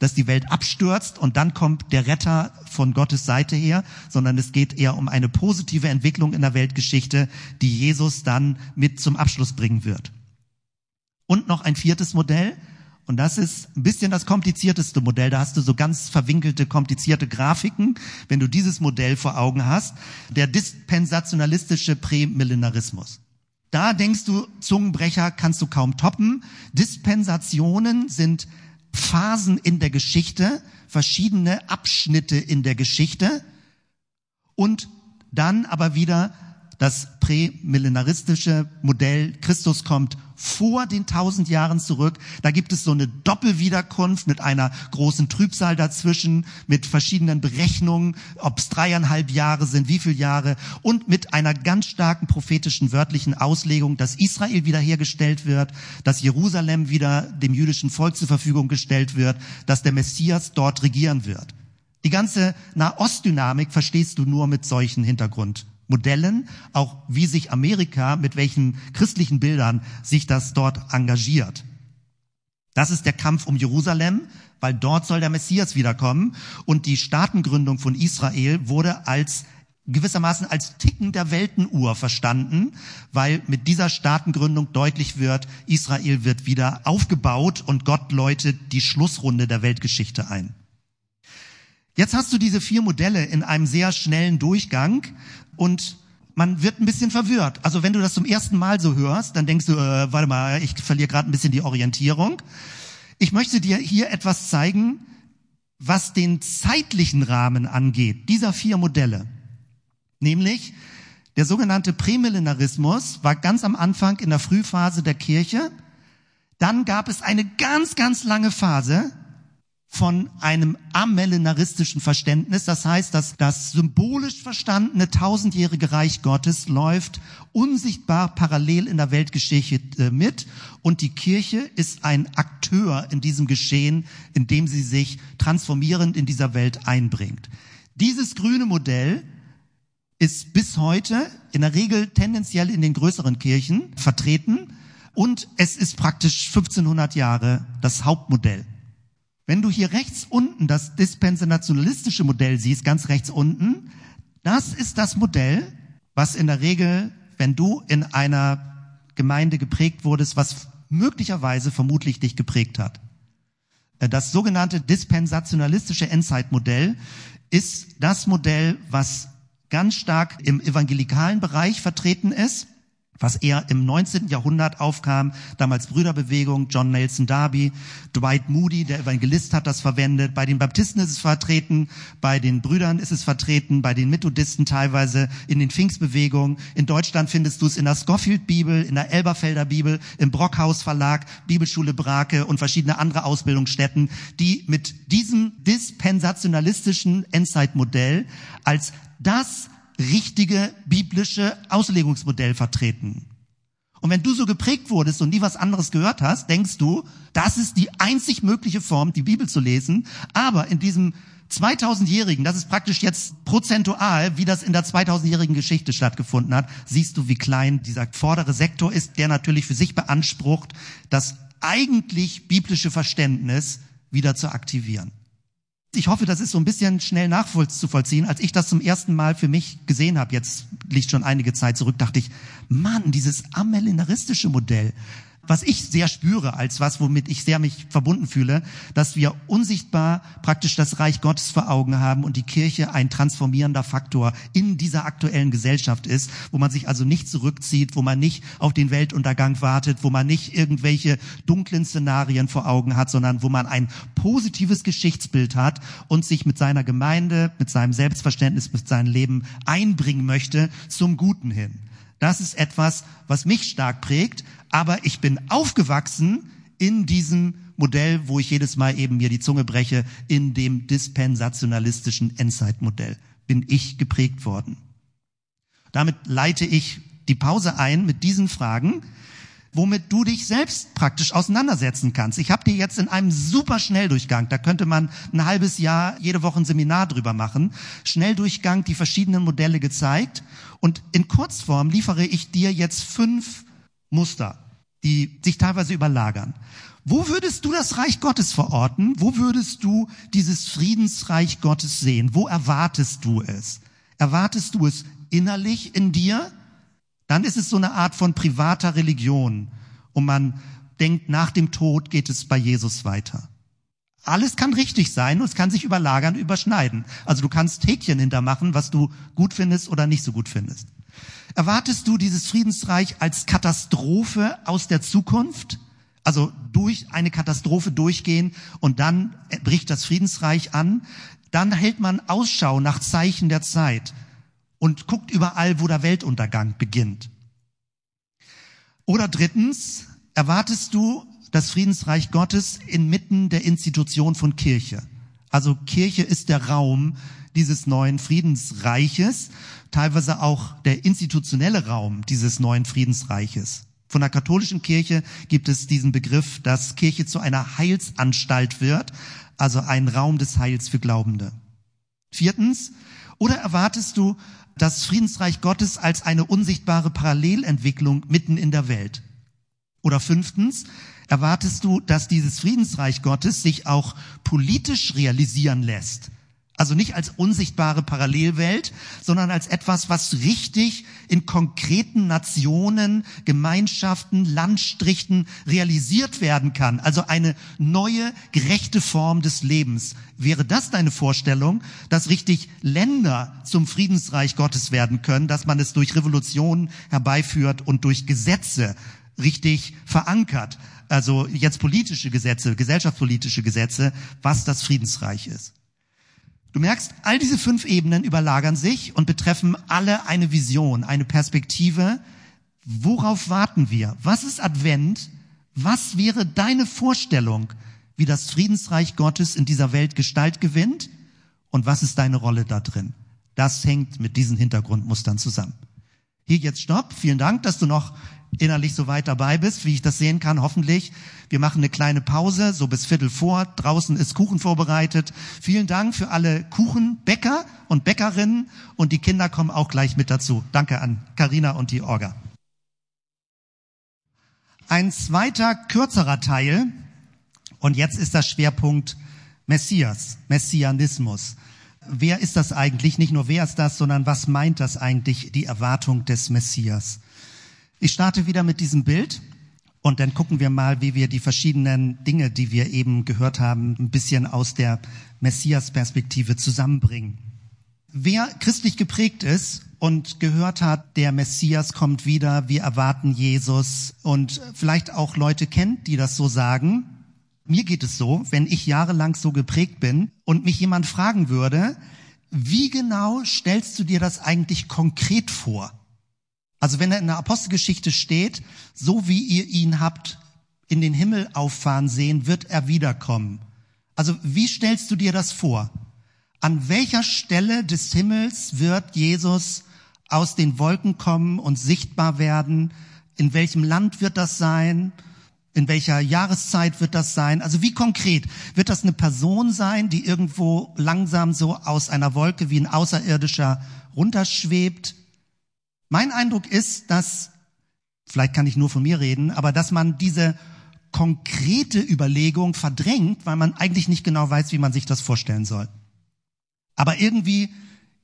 dass die Welt abstürzt und dann kommt der Retter von Gottes Seite her, sondern es geht eher um eine positive Entwicklung in der Weltgeschichte, die Jesus dann mit zum Abschluss bringen wird. Und noch ein viertes Modell, und das ist ein bisschen das komplizierteste Modell. Da hast du so ganz verwinkelte, komplizierte Grafiken, wenn du dieses Modell vor Augen hast. Der dispensationalistische Prämillenarismus. Da denkst du, Zungenbrecher kannst du kaum toppen. Dispensationen sind Phasen in der Geschichte, verschiedene Abschnitte in der Geschichte und dann aber wieder das prämillenaristische Modell, Christus kommt vor den tausend Jahren zurück. Da gibt es so eine Doppelwiederkunft mit einer großen Trübsal dazwischen, mit verschiedenen Berechnungen, ob es dreieinhalb Jahre sind, wie viele Jahre, und mit einer ganz starken prophetischen wörtlichen Auslegung, dass Israel wiederhergestellt wird, dass Jerusalem wieder dem jüdischen Volk zur Verfügung gestellt wird, dass der Messias dort regieren wird. Die ganze Nahostdynamik verstehst du nur mit solchen Hintergrund. Modellen, auch wie sich Amerika, mit welchen christlichen Bildern sich das dort engagiert. Das ist der Kampf um Jerusalem, weil dort soll der Messias wiederkommen und die Staatengründung von Israel wurde als gewissermaßen als Ticken der Weltenuhr verstanden, weil mit dieser Staatengründung deutlich wird, Israel wird wieder aufgebaut und Gott läutet die Schlussrunde der Weltgeschichte ein. Jetzt hast du diese vier Modelle in einem sehr schnellen Durchgang und man wird ein bisschen verwirrt. Also wenn du das zum ersten Mal so hörst, dann denkst du, äh, warte mal, ich verliere gerade ein bisschen die Orientierung. Ich möchte dir hier etwas zeigen, was den zeitlichen Rahmen angeht, dieser vier Modelle. Nämlich, der sogenannte Prämillenarismus war ganz am Anfang in der Frühphase der Kirche. Dann gab es eine ganz, ganz lange Phase, von einem amillenaristischen Verständnis. Das heißt, dass das symbolisch verstandene tausendjährige Reich Gottes läuft unsichtbar parallel in der Weltgeschichte äh, mit und die Kirche ist ein Akteur in diesem Geschehen, in dem sie sich transformierend in dieser Welt einbringt. Dieses grüne Modell ist bis heute in der Regel tendenziell in den größeren Kirchen vertreten und es ist praktisch 1500 Jahre das Hauptmodell. Wenn du hier rechts unten das dispensationalistische Modell siehst, ganz rechts unten, Das ist das Modell, was in der Regel, wenn du in einer Gemeinde geprägt wurdest, was möglicherweise vermutlich dich geprägt hat. Das sogenannte dispensationalistische Endzeitmodell ist das Modell, was ganz stark im evangelikalen Bereich vertreten ist was eher im 19. Jahrhundert aufkam, damals Brüderbewegung, John Nelson Darby, Dwight Moody, der Evangelist hat das verwendet, bei den Baptisten ist es vertreten, bei den Brüdern ist es vertreten, bei den Methodisten teilweise, in den Pfingstbewegungen. In Deutschland findest du es in der Scofield Bibel, in der Elberfelder Bibel, im Brockhaus Verlag, Bibelschule Brake und verschiedene andere Ausbildungsstätten, die mit diesem dispensationalistischen Endzeitmodell als das richtige biblische Auslegungsmodell vertreten. Und wenn du so geprägt wurdest und nie was anderes gehört hast, denkst du, das ist die einzig mögliche Form, die Bibel zu lesen. Aber in diesem 2000-jährigen, das ist praktisch jetzt prozentual, wie das in der 2000-jährigen Geschichte stattgefunden hat, siehst du, wie klein dieser vordere Sektor ist, der natürlich für sich beansprucht, das eigentlich biblische Verständnis wieder zu aktivieren. Ich hoffe, das ist so ein bisschen schnell nachvollziehen. Als ich das zum ersten Mal für mich gesehen habe, jetzt liegt schon einige Zeit zurück, dachte ich, Mann, dieses amillenaristische Modell, was ich sehr spüre, als was, womit ich sehr mich verbunden fühle, dass wir unsichtbar praktisch das Reich Gottes vor Augen haben und die Kirche ein transformierender Faktor in dieser aktuellen Gesellschaft ist, wo man sich also nicht zurückzieht, wo man nicht auf den Weltuntergang wartet, wo man nicht irgendwelche dunklen Szenarien vor Augen hat, sondern wo man ein positives Geschichtsbild hat und sich mit seiner Gemeinde, mit seinem Selbstverständnis, mit seinem Leben einbringen möchte zum Guten hin. Das ist etwas, was mich stark prägt, aber ich bin aufgewachsen in diesem Modell, wo ich jedes Mal eben mir die Zunge breche, in dem dispensationalistischen Endzeitmodell bin ich geprägt worden. Damit leite ich die Pause ein mit diesen Fragen, womit du dich selbst praktisch auseinandersetzen kannst. Ich habe dir jetzt in einem super Schnelldurchgang, da könnte man ein halbes Jahr jede Woche ein Seminar drüber machen, Schnelldurchgang die verschiedenen Modelle gezeigt und in Kurzform liefere ich dir jetzt fünf Muster, die sich teilweise überlagern. Wo würdest du das Reich Gottes verorten? Wo würdest du dieses Friedensreich Gottes sehen? Wo erwartest du es? Erwartest du es innerlich in dir? Dann ist es so eine Art von privater Religion und man denkt, nach dem Tod geht es bei Jesus weiter. Alles kann richtig sein und es kann sich überlagern, überschneiden. Also du kannst Häkchen hintermachen, was du gut findest oder nicht so gut findest. Erwartest du dieses Friedensreich als Katastrophe aus der Zukunft? Also durch eine Katastrophe durchgehen und dann bricht das Friedensreich an? Dann hält man Ausschau nach Zeichen der Zeit und guckt überall, wo der Weltuntergang beginnt. Oder drittens, erwartest du das Friedensreich Gottes inmitten der Institution von Kirche? Also Kirche ist der Raum dieses neuen Friedensreiches, teilweise auch der institutionelle Raum dieses neuen Friedensreiches. Von der katholischen Kirche gibt es diesen Begriff, dass Kirche zu einer Heilsanstalt wird, also ein Raum des Heils für Glaubende. Viertens, oder erwartest du das Friedensreich Gottes als eine unsichtbare Parallelentwicklung mitten in der Welt? Oder fünftens, erwartest du, dass dieses Friedensreich Gottes sich auch politisch realisieren lässt? Also nicht als unsichtbare Parallelwelt, sondern als etwas, was richtig in konkreten Nationen, Gemeinschaften, Landstrichen realisiert werden kann. Also eine neue, gerechte Form des Lebens. Wäre das deine Vorstellung, dass richtig Länder zum Friedensreich Gottes werden können, dass man es durch Revolutionen herbeiführt und durch Gesetze richtig verankert? Also jetzt politische Gesetze, gesellschaftspolitische Gesetze, was das Friedensreich ist. Du merkst, all diese fünf Ebenen überlagern sich und betreffen alle eine Vision, eine Perspektive. Worauf warten wir? Was ist Advent? Was wäre deine Vorstellung, wie das Friedensreich Gottes in dieser Welt Gestalt gewinnt? Und was ist deine Rolle da drin? Das hängt mit diesen Hintergrundmustern zusammen. Hier jetzt Stopp. Vielen Dank, dass du noch innerlich so weit dabei bist, wie ich das sehen kann, hoffentlich. Wir machen eine kleine Pause, so bis Viertel vor. Draußen ist Kuchen vorbereitet. Vielen Dank für alle Kuchenbäcker und Bäckerinnen und die Kinder kommen auch gleich mit dazu. Danke an Karina und die Orga. Ein zweiter, kürzerer Teil. Und jetzt ist das Schwerpunkt Messias, Messianismus. wer ist das eigentlich? Nicht nur wer ist das, sondern was meint das eigentlich, die Erwartung des Messias? Ich starte wieder mit diesem Bild und dann gucken wir mal, wie wir die verschiedenen Dinge, die wir eben gehört haben, ein bisschen aus der Messias-Perspektive zusammenbringen. Wer christlich geprägt ist und gehört hat, der Messias kommt wieder, wir erwarten Jesus und vielleicht auch Leute kennt, die das so sagen. Mir geht es so, wenn ich jahrelang so geprägt bin und mich jemand fragen würde, wie genau stellst du dir das eigentlich konkret vor? Also wenn er in der Apostelgeschichte steht, so wie ihr ihn habt in den Himmel auffahren sehen, wird er wiederkommen. Also wie stellst du dir das vor? An welcher Stelle des Himmels wird Jesus aus den Wolken kommen und sichtbar werden? In welchem Land wird das sein? In welcher Jahreszeit wird das sein? Also wie konkret? Wird das eine Person sein, die irgendwo langsam so aus einer Wolke wie ein Außerirdischer runterschwebt? Mein Eindruck ist, dass, vielleicht kann ich nur von mir reden, aber dass man diese konkrete Überlegung verdrängt, weil man eigentlich nicht genau weiß, wie man sich das vorstellen soll. Aber irgendwie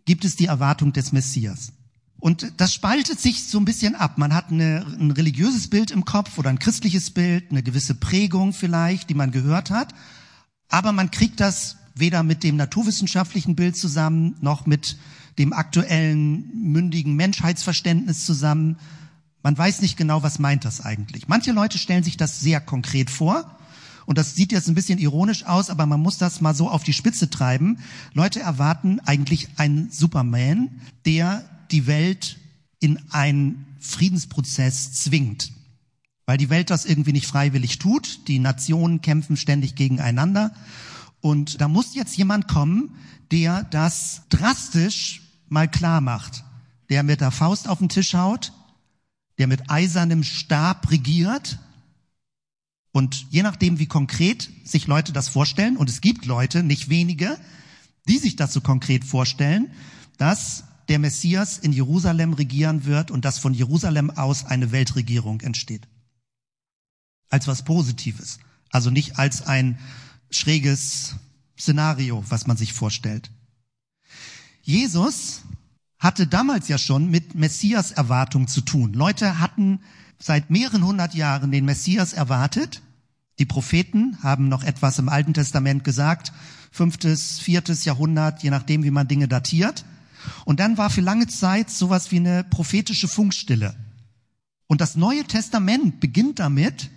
gibt es die Erwartung des Messias. Und das spaltet sich so ein bisschen ab. Man hat eine, ein religiöses Bild im Kopf oder ein christliches Bild, eine gewisse Prägung vielleicht, die man gehört hat. Aber man kriegt das weder mit dem naturwissenschaftlichen Bild zusammen, noch mit dem aktuellen mündigen Menschheitsverständnis zusammen. Man weiß nicht genau, was meint das eigentlich. Manche Leute stellen sich das sehr konkret vor und das sieht jetzt ein bisschen ironisch aus, aber man muss das mal so auf die Spitze treiben. Leute erwarten eigentlich einen Superman, der die Welt in einen Friedensprozess zwingt. Weil die Welt das irgendwie nicht freiwillig tut. Die Nationen kämpfen ständig gegeneinander. Und da muss jetzt jemand kommen, der das drastisch mal klar macht. Der mit der Faust auf den Tisch haut, der mit eisernem Stab regiert und je nachdem, wie konkret sich Leute das vorstellen, und es gibt Leute, nicht wenige, die sich das so konkret vorstellen, dass der Messias in Jerusalem regieren wird und dass von Jerusalem aus eine Weltregierung entsteht. Als was Positives. Also nicht als ein schräges Szenario, was man sich vorstellt. Jesus hatte damals ja schon mit Messias Erwartung zu tun. Leute hatten seit mehreren hundert Jahren den Messias erwartet die Propheten haben noch etwas im Alten Testament gesagt, fünftes, viertes Jahrhundert, je nachdem, wie man Dinge datiert. Und dann war für lange Zeit sowas wie eine prophetische Funkstille. Und das Neue Testament beginnt damit,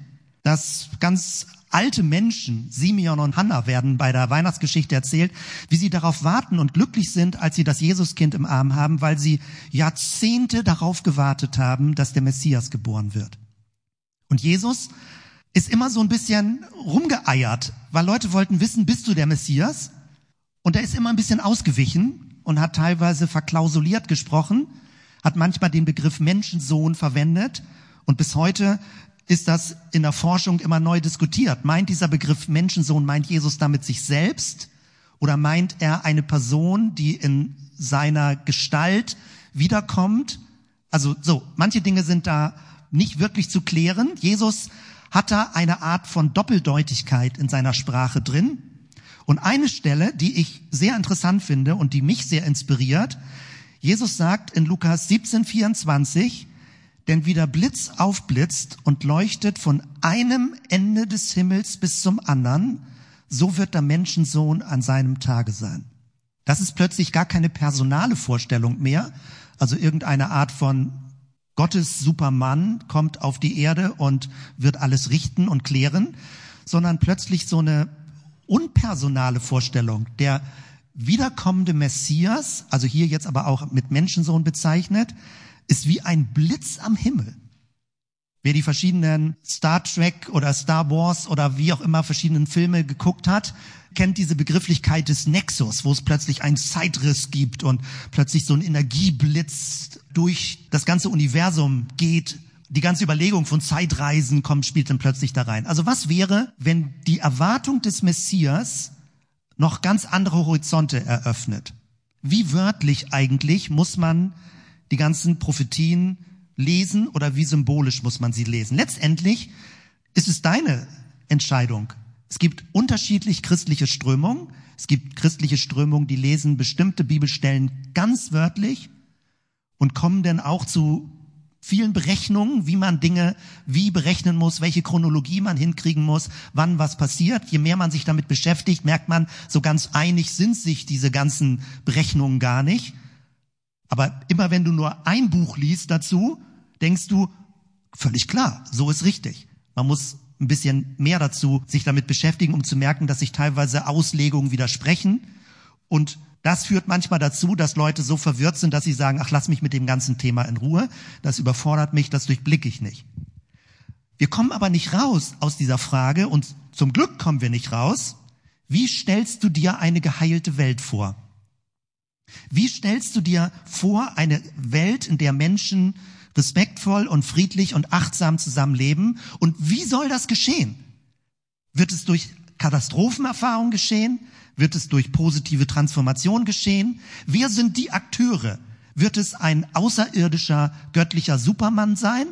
dass ganz alte Menschen, Simeon und Hannah werden bei der Weihnachtsgeschichte erzählt, wie sie darauf warten und glücklich sind, als sie das Jesuskind im Arm haben, weil sie Jahrzehnte darauf gewartet haben, dass der Messias geboren wird. Und Jesus ist immer so ein bisschen rumgeeiert, weil Leute wollten wissen, bist du der Messias? Und er ist immer ein bisschen ausgewichen und hat teilweise verklausuliert gesprochen, hat manchmal den Begriff Menschensohn verwendet und bis heute ist das in der Forschung immer neu diskutiert. Meint dieser Begriff Menschensohn, meint Jesus damit sich selbst oder meint er eine Person, die in seiner Gestalt wiederkommt? Also so, manche Dinge sind da nicht wirklich zu klären. Jesus hat er eine Art von Doppeldeutigkeit in seiner Sprache drin. Und eine Stelle, die ich sehr interessant finde und die mich sehr inspiriert, Jesus sagt in Lukas 17, 24, denn wie der Blitz aufblitzt und leuchtet von einem Ende des Himmels bis zum anderen, so wird der Menschensohn an seinem Tage sein. Das ist plötzlich gar keine personale Vorstellung mehr, also irgendeine Art von Gottes Supermann kommt auf die Erde und wird alles richten und klären, sondern plötzlich so eine unpersonale Vorstellung. Der wiederkommende Messias, also hier jetzt aber auch mit Menschensohn bezeichnet, ist wie ein Blitz am Himmel. Wer die verschiedenen Star Trek oder Star Wars oder wie auch immer verschiedenen Filme geguckt hat, kennt diese Begrifflichkeit des Nexus, wo es plötzlich einen Zeitriss gibt und plötzlich so ein Energieblitz durch das ganze Universum geht. Die ganze Überlegung von Zeitreisen kommt, spielt dann plötzlich da rein. Also was wäre, wenn die Erwartung des Messias noch ganz andere Horizonte eröffnet? Wie wörtlich eigentlich muss man die ganzen Prophetien lesen oder wie symbolisch muss man sie lesen? Letztendlich ist es deine Entscheidung. Es gibt unterschiedlich christliche Strömungen. Es gibt christliche Strömungen, die lesen bestimmte Bibelstellen ganz wörtlich und kommen dann auch zu vielen Berechnungen, wie man Dinge wie berechnen muss, welche Chronologie man hinkriegen muss, wann was passiert. Je mehr man sich damit beschäftigt, merkt man, so ganz einig sind sich diese ganzen Berechnungen gar nicht. Aber immer wenn du nur ein Buch liest dazu, denkst du, völlig klar, so ist richtig. Man muss ein bisschen mehr dazu sich damit beschäftigen, um zu merken, dass sich teilweise Auslegungen widersprechen und das führt manchmal dazu, dass Leute so verwirrt sind, dass sie sagen, ach, lass mich mit dem ganzen Thema in Ruhe, das überfordert mich, das durchblicke ich nicht. Wir kommen aber nicht raus aus dieser Frage und zum Glück kommen wir nicht raus. Wie stellst du dir eine geheilte Welt vor? Wie stellst du dir vor eine Welt, in der Menschen respektvoll und friedlich und achtsam zusammenleben? Und wie soll das geschehen? Wird es durch Katastrophenerfahrung geschehen? Wird es durch positive Transformation geschehen? Wer sind die Akteure? Wird es ein außerirdischer göttlicher Supermann sein,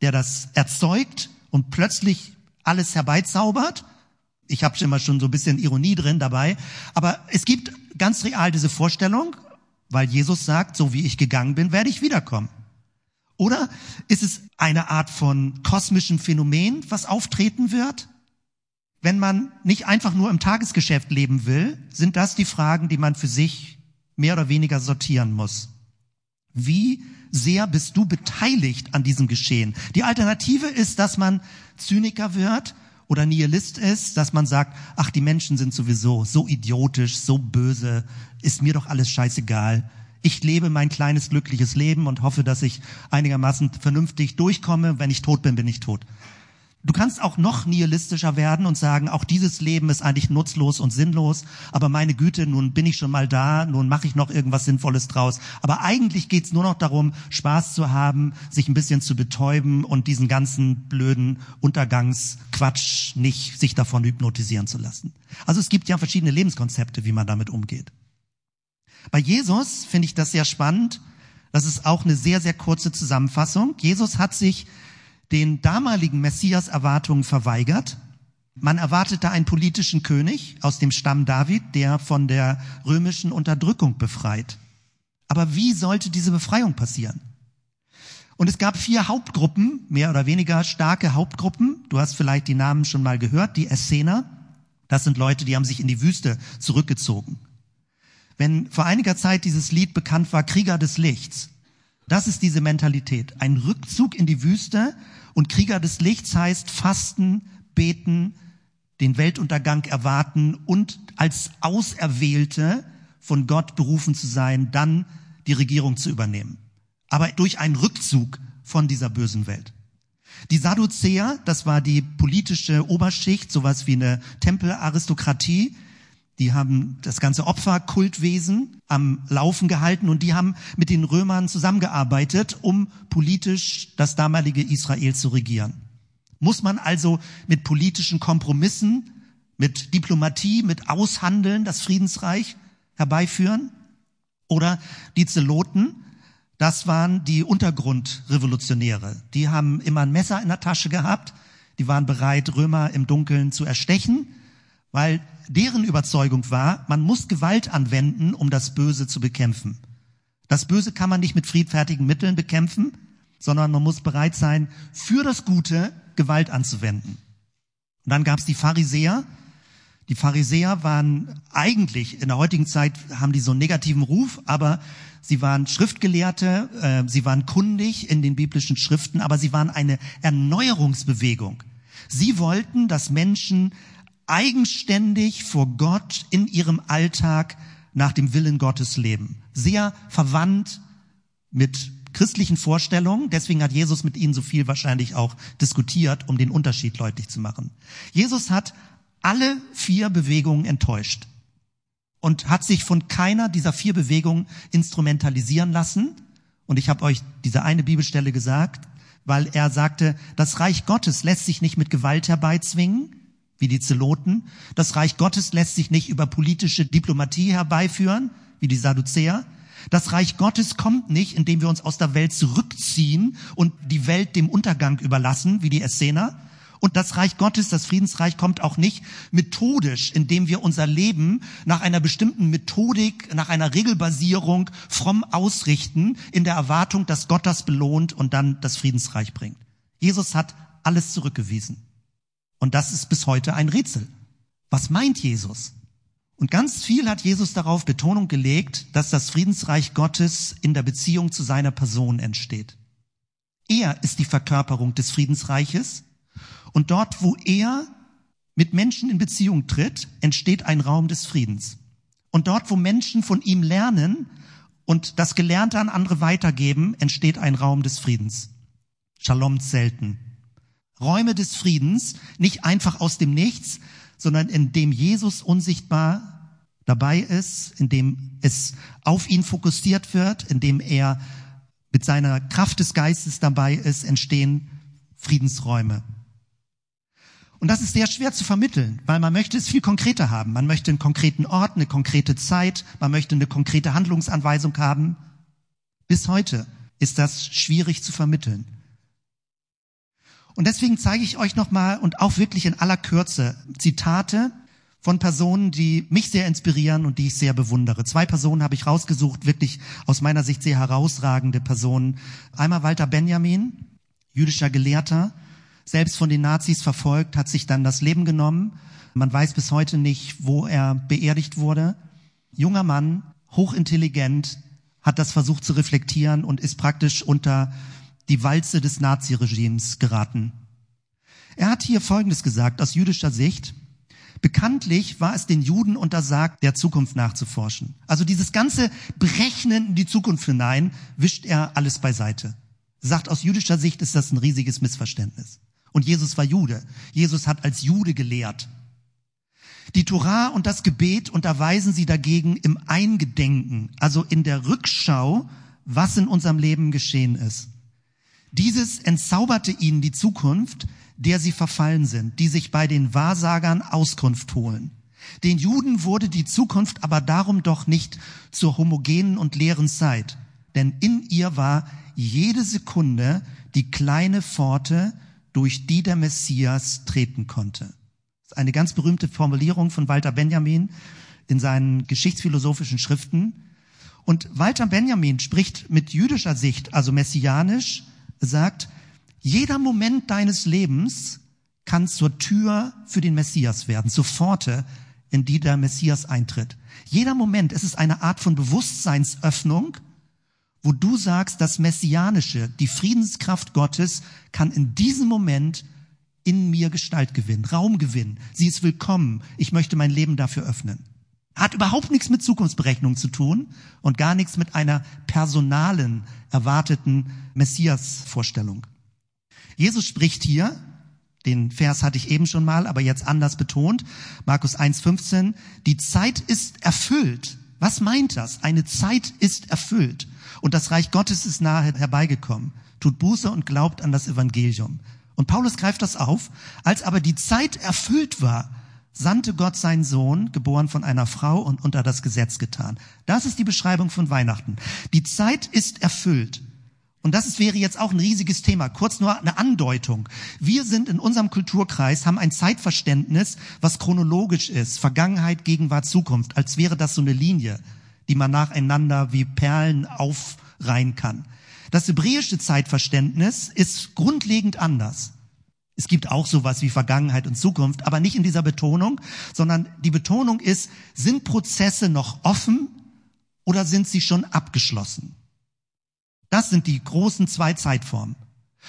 der das erzeugt und plötzlich alles herbeizaubert? Ich habe immer schon so ein bisschen Ironie drin dabei, aber es gibt ganz real diese Vorstellung, weil Jesus sagt, so wie ich gegangen bin, werde ich wiederkommen. Oder ist es eine Art von kosmischem Phänomen, was auftreten wird? Wenn man nicht einfach nur im Tagesgeschäft leben will, sind das die Fragen, die man für sich mehr oder weniger sortieren muss. Wie sehr bist du beteiligt an diesem Geschehen? Die Alternative ist, dass man Zyniker wird oder Nihilist ist, dass man sagt, ach, die Menschen sind sowieso so idiotisch, so böse, ist mir doch alles scheißegal. Ich lebe mein kleines glückliches Leben und hoffe, dass ich einigermaßen vernünftig durchkomme. Wenn ich tot bin, bin ich tot. Du kannst auch noch nihilistischer werden und sagen, auch dieses Leben ist eigentlich nutzlos und sinnlos, aber meine Güte, nun bin ich schon mal da, nun mache ich noch irgendwas Sinnvolles draus. Aber eigentlich geht's nur noch darum, Spaß zu haben, sich ein bisschen zu betäuben und diesen ganzen blöden Untergangsquatsch nicht sich davon hypnotisieren zu lassen. Also es gibt ja verschiedene Lebenskonzepte, wie man damit umgeht. Bei Jesus finde ich das sehr spannend. Das ist auch eine sehr, sehr kurze Zusammenfassung. Jesus hat sich den damaligen Messias-Erwartungen verweigert. Man erwartete einen politischen König aus dem Stamm David, der von der römischen Unterdrückung befreit. Aber wie sollte diese Befreiung passieren? Und es gab vier Hauptgruppen, mehr oder weniger starke Hauptgruppen. Du hast vielleicht die Namen schon mal gehört, die Essener. Das sind Leute, die haben sich in die Wüste zurückgezogen. Wenn vor einiger Zeit dieses Lied bekannt war, Krieger des Lichts, das ist diese Mentalität. Ein Rückzug in die Wüste und Krieger des Lichts heißt fasten, beten, den Weltuntergang erwarten und als Auserwählte von Gott berufen zu sein, dann die Regierung zu übernehmen. Aber durch einen Rückzug von dieser bösen Welt. Die Sadduzäer, das war die politische Oberschicht, sowas wie eine Tempelaristokratie, die haben das ganze Opferkultwesen am Laufen gehalten und die haben mit den Römern zusammengearbeitet, um politisch das damalige Israel zu regieren. Muss man also mit politischen Kompromissen, mit Diplomatie, mit Aushandeln das Friedensreich herbeiführen? Oder die Zeloten, das waren die Untergrundrevolutionäre. Die haben immer ein Messer in der Tasche gehabt, die waren bereit, Römer im Dunkeln zu erstechen weil deren Überzeugung war, man muss Gewalt anwenden, um das Böse zu bekämpfen. Das Böse kann man nicht mit friedfertigen Mitteln bekämpfen, sondern man muss bereit sein, für das Gute Gewalt anzuwenden. Und dann gab es die Pharisäer. Die Pharisäer waren eigentlich, in der heutigen Zeit haben die so einen negativen Ruf, aber sie waren Schriftgelehrte, äh, sie waren kundig in den biblischen Schriften, aber sie waren eine Erneuerungsbewegung. Sie wollten, dass Menschen eigenständig vor Gott in ihrem Alltag nach dem Willen Gottes leben. Sehr verwandt mit christlichen Vorstellungen. Deswegen hat Jesus mit ihnen so viel wahrscheinlich auch diskutiert, um den Unterschied deutlich zu machen. Jesus hat alle vier Bewegungen enttäuscht und hat sich von keiner dieser vier Bewegungen instrumentalisieren lassen. Und ich habe euch diese eine Bibelstelle gesagt, weil er sagte, das Reich Gottes lässt sich nicht mit Gewalt herbeizwingen, wie die Zeloten. Das Reich Gottes lässt sich nicht über politische Diplomatie herbeiführen, wie die Sadduzäer. Das Reich Gottes kommt nicht, indem wir uns aus der Welt zurückziehen und die Welt dem Untergang überlassen, wie die Essener. Und das Reich Gottes, das Friedensreich kommt auch nicht methodisch, indem wir unser Leben nach einer bestimmten Methodik, nach einer Regelbasierung fromm ausrichten, in der Erwartung, dass Gott das belohnt und dann das Friedensreich bringt. Jesus hat alles zurückgewiesen. Und das ist bis heute ein Rätsel. Was meint Jesus? Und ganz viel hat Jesus darauf Betonung gelegt, dass das Friedensreich Gottes in der Beziehung zu seiner Person entsteht. Er ist die Verkörperung des Friedensreiches und dort, wo er mit Menschen in Beziehung tritt, entsteht ein Raum des Friedens. Und dort, wo Menschen von ihm lernen und das Gelernte an andere weitergeben, entsteht ein Raum des Friedens. Shalom selten. Räume des Friedens, nicht einfach aus dem Nichts, sondern in dem Jesus unsichtbar dabei ist, in dem es auf ihn fokussiert wird, in dem er mit seiner Kraft des Geistes dabei ist, entstehen Friedensräume. Und das ist sehr schwer zu vermitteln, weil man möchte es viel konkreter haben. Man möchte einen konkreten Ort, eine konkrete Zeit, man möchte eine konkrete Handlungsanweisung haben. Bis heute ist das schwierig zu vermitteln. Und deswegen zeige ich euch nochmal und auch wirklich in aller Kürze Zitate von Personen, die mich sehr inspirieren und die ich sehr bewundere. Zwei Personen habe ich rausgesucht, wirklich aus meiner Sicht sehr herausragende Personen. Einmal Walter Benjamin, jüdischer Gelehrter, selbst von den Nazis verfolgt, hat sich dann das Leben genommen. Man weiß bis heute nicht, wo er beerdigt wurde. Junger Mann, hochintelligent, hat das versucht zu reflektieren und ist praktisch unter die Walze des Naziregimes geraten. Er hat hier Folgendes gesagt aus jüdischer Sicht. Bekanntlich war es den Juden untersagt, der Zukunft nachzuforschen. Also dieses ganze Berechnen in die Zukunft hinein wischt er alles beiseite. Sagt, aus jüdischer Sicht ist das ein riesiges Missverständnis. Und Jesus war Jude. Jesus hat als Jude gelehrt. Die Torah und das Gebet unterweisen sie dagegen im Eingedenken, also in der Rückschau, was in unserem Leben geschehen ist. Dieses entzauberte ihnen die Zukunft, der sie verfallen sind, die sich bei den Wahrsagern Auskunft holen. Den Juden wurde die Zukunft aber darum doch nicht zur homogenen und leeren Zeit, denn in ihr war jede Sekunde die kleine Pforte, durch die der Messias treten konnte. Das ist eine ganz berühmte Formulierung von Walter Benjamin in seinen geschichtsphilosophischen Schriften. Und Walter Benjamin spricht mit jüdischer Sicht, also messianisch, sagt, jeder Moment deines Lebens kann zur Tür für den Messias werden, zur Pforte, in die der Messias eintritt. Jeder Moment, es ist eine Art von Bewusstseinsöffnung, wo du sagst, das Messianische, die Friedenskraft Gottes kann in diesem Moment in mir Gestalt gewinnen, Raum gewinnen. Sie ist willkommen. Ich möchte mein Leben dafür öffnen. Hat überhaupt nichts mit Zukunftsberechnung zu tun und gar nichts mit einer personalen, erwarteten Messias-Vorstellung. Jesus spricht hier, den Vers hatte ich eben schon mal, aber jetzt anders betont, Markus 1,15, die Zeit ist erfüllt. Was meint das? Eine Zeit ist erfüllt und das Reich Gottes ist nahe herbeigekommen. Tut Buße und glaubt an das Evangelium. Und Paulus greift das auf, als aber die Zeit erfüllt war, sandte Gott seinen Sohn, geboren von einer Frau und unter das Gesetz getan. Das ist die Beschreibung von Weihnachten. Die Zeit ist erfüllt. Und das wäre jetzt auch ein riesiges Thema. Kurz nur eine Andeutung. Wir sind in unserem Kulturkreis, haben ein Zeitverständnis, was chronologisch ist. Vergangenheit, Gegenwart, Zukunft. Als wäre das so eine Linie, die man nacheinander wie Perlen aufreihen kann. Das hebräische Zeitverständnis ist grundlegend anders. Es gibt auch sowas wie Vergangenheit und Zukunft, aber nicht in dieser Betonung, sondern die Betonung ist, sind Prozesse noch offen oder sind sie schon abgeschlossen? Das sind die großen zwei Zeitformen.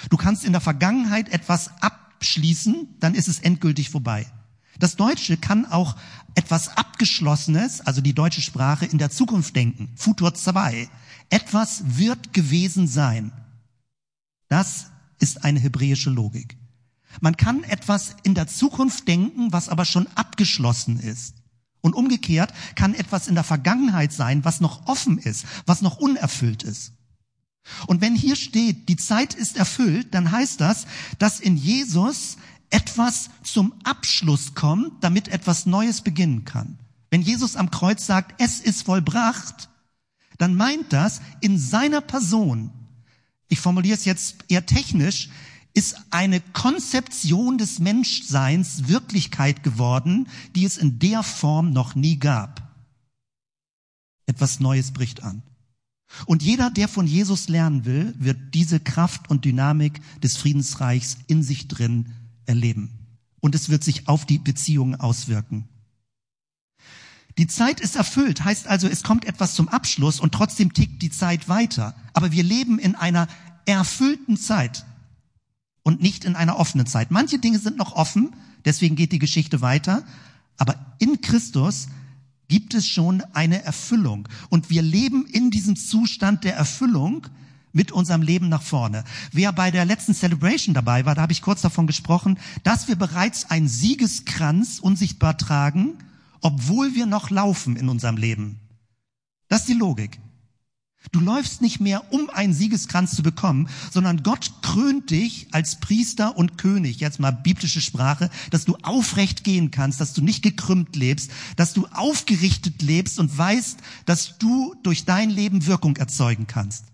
Du kannst in der Vergangenheit etwas abschließen, dann ist es endgültig vorbei. Das Deutsche kann auch etwas Abgeschlossenes, also die deutsche Sprache, in der Zukunft denken. Futur 2. Etwas wird gewesen sein. Das ist eine hebräische Logik. Man kann etwas in der Zukunft denken, was aber schon abgeschlossen ist. Und umgekehrt kann etwas in der Vergangenheit sein, was noch offen ist, was noch unerfüllt ist. Und wenn hier steht, die Zeit ist erfüllt, dann heißt das, dass in Jesus etwas zum Abschluss kommt, damit etwas Neues beginnen kann. Wenn Jesus am Kreuz sagt, es ist vollbracht, dann meint das in seiner Person, ich formuliere es jetzt eher technisch, ist eine Konzeption des Menschseins Wirklichkeit geworden, die es in der Form noch nie gab. Etwas Neues bricht an. Und jeder, der von Jesus lernen will, wird diese Kraft und Dynamik des Friedensreichs in sich drin erleben. Und es wird sich auf die Beziehungen auswirken. Die Zeit ist erfüllt, heißt also, es kommt etwas zum Abschluss und trotzdem tickt die Zeit weiter. Aber wir leben in einer erfüllten Zeit und nicht in einer offenen Zeit. Manche Dinge sind noch offen, deswegen geht die Geschichte weiter. Aber in Christus gibt es schon eine Erfüllung. Und wir leben in diesem Zustand der Erfüllung mit unserem Leben nach vorne. Wer bei der letzten Celebration dabei war, da habe ich kurz davon gesprochen, dass wir bereits einen Siegeskranz unsichtbar tragen, obwohl wir noch laufen in unserem Leben. Das ist die Logik. Du läufst nicht mehr, um einen Siegeskranz zu bekommen, sondern Gott krönt dich als Priester und König, jetzt mal biblische Sprache, dass du aufrecht gehen kannst, dass du nicht gekrümmt lebst, dass du aufgerichtet lebst und weißt, dass du durch dein Leben Wirkung erzeugen kannst.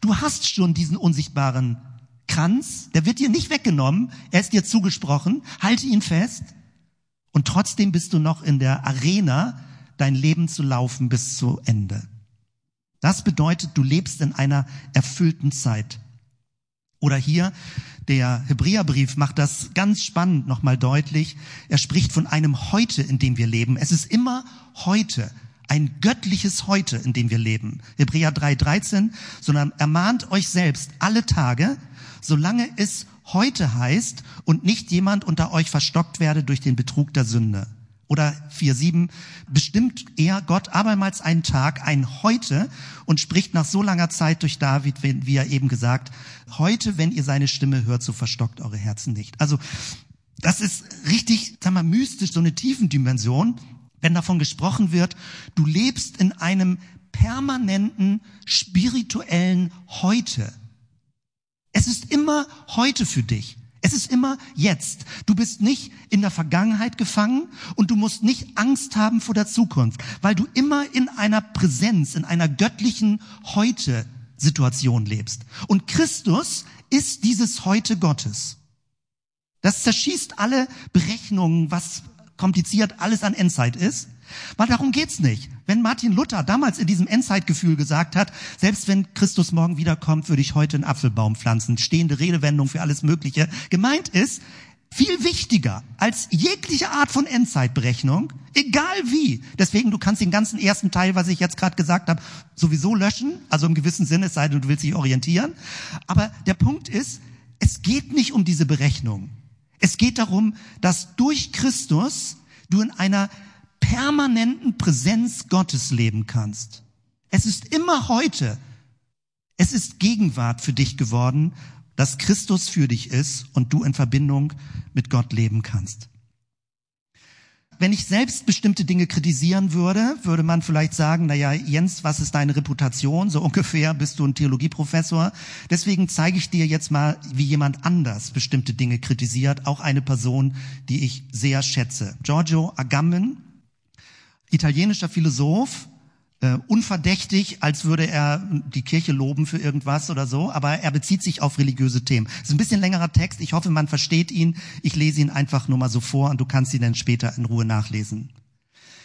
Du hast schon diesen unsichtbaren Kranz, der wird dir nicht weggenommen, er ist dir zugesprochen, halte ihn fest und trotzdem bist du noch in der Arena, dein Leben zu laufen bis zu Ende. Das bedeutet, du lebst in einer erfüllten Zeit. Oder hier, der Hebräerbrief macht das ganz spannend nochmal deutlich. Er spricht von einem Heute, in dem wir leben. Es ist immer heute, ein göttliches Heute, in dem wir leben. Hebräer 3,13, sondern ermahnt euch selbst alle Tage, solange es heute heißt und nicht jemand unter euch verstockt werde durch den Betrug der Sünde. Oder 4.7 bestimmt er Gott abermals einen Tag, ein Heute und spricht nach so langer Zeit durch David, wie er eben gesagt, heute, wenn ihr seine Stimme hört, so verstockt eure Herzen nicht. Also das ist richtig, sag mal, mystisch, so eine Tiefendimension, wenn davon gesprochen wird, du lebst in einem permanenten spirituellen Heute. Es ist immer heute für dich. Es ist immer jetzt. Du bist nicht in der Vergangenheit gefangen und du musst nicht Angst haben vor der Zukunft, weil du immer in einer Präsenz, in einer göttlichen Heute-Situation lebst. Und Christus ist dieses Heute Gottes. Das zerschießt alle Berechnungen, was kompliziert alles an Endzeit ist. Weil darum geht's nicht. Wenn Martin Luther damals in diesem Endzeitgefühl gesagt hat, selbst wenn Christus morgen wiederkommt, würde ich heute einen Apfelbaum pflanzen, stehende Redewendung für alles Mögliche, gemeint ist, viel wichtiger als jegliche Art von Endzeitberechnung, egal wie. Deswegen, du kannst den ganzen ersten Teil, was ich jetzt gerade gesagt habe, sowieso löschen, also im gewissen Sinne, es sei denn, du willst dich orientieren. Aber der Punkt ist, es geht nicht um diese Berechnung. Es geht darum, dass durch Christus du in einer permanenten Präsenz Gottes leben kannst. Es ist immer heute. Es ist Gegenwart für dich geworden, dass Christus für dich ist und du in Verbindung mit Gott leben kannst. Wenn ich selbst bestimmte Dinge kritisieren würde, würde man vielleicht sagen, na ja, Jens, was ist deine Reputation? So ungefähr bist du ein Theologieprofessor. Deswegen zeige ich dir jetzt mal, wie jemand anders bestimmte Dinge kritisiert, auch eine Person, die ich sehr schätze. Giorgio Agamben italienischer Philosoph, äh, unverdächtig, als würde er die Kirche loben für irgendwas oder so, aber er bezieht sich auf religiöse Themen. Das ist ein bisschen längerer Text, ich hoffe, man versteht ihn. Ich lese ihn einfach nur mal so vor und du kannst ihn dann später in Ruhe nachlesen.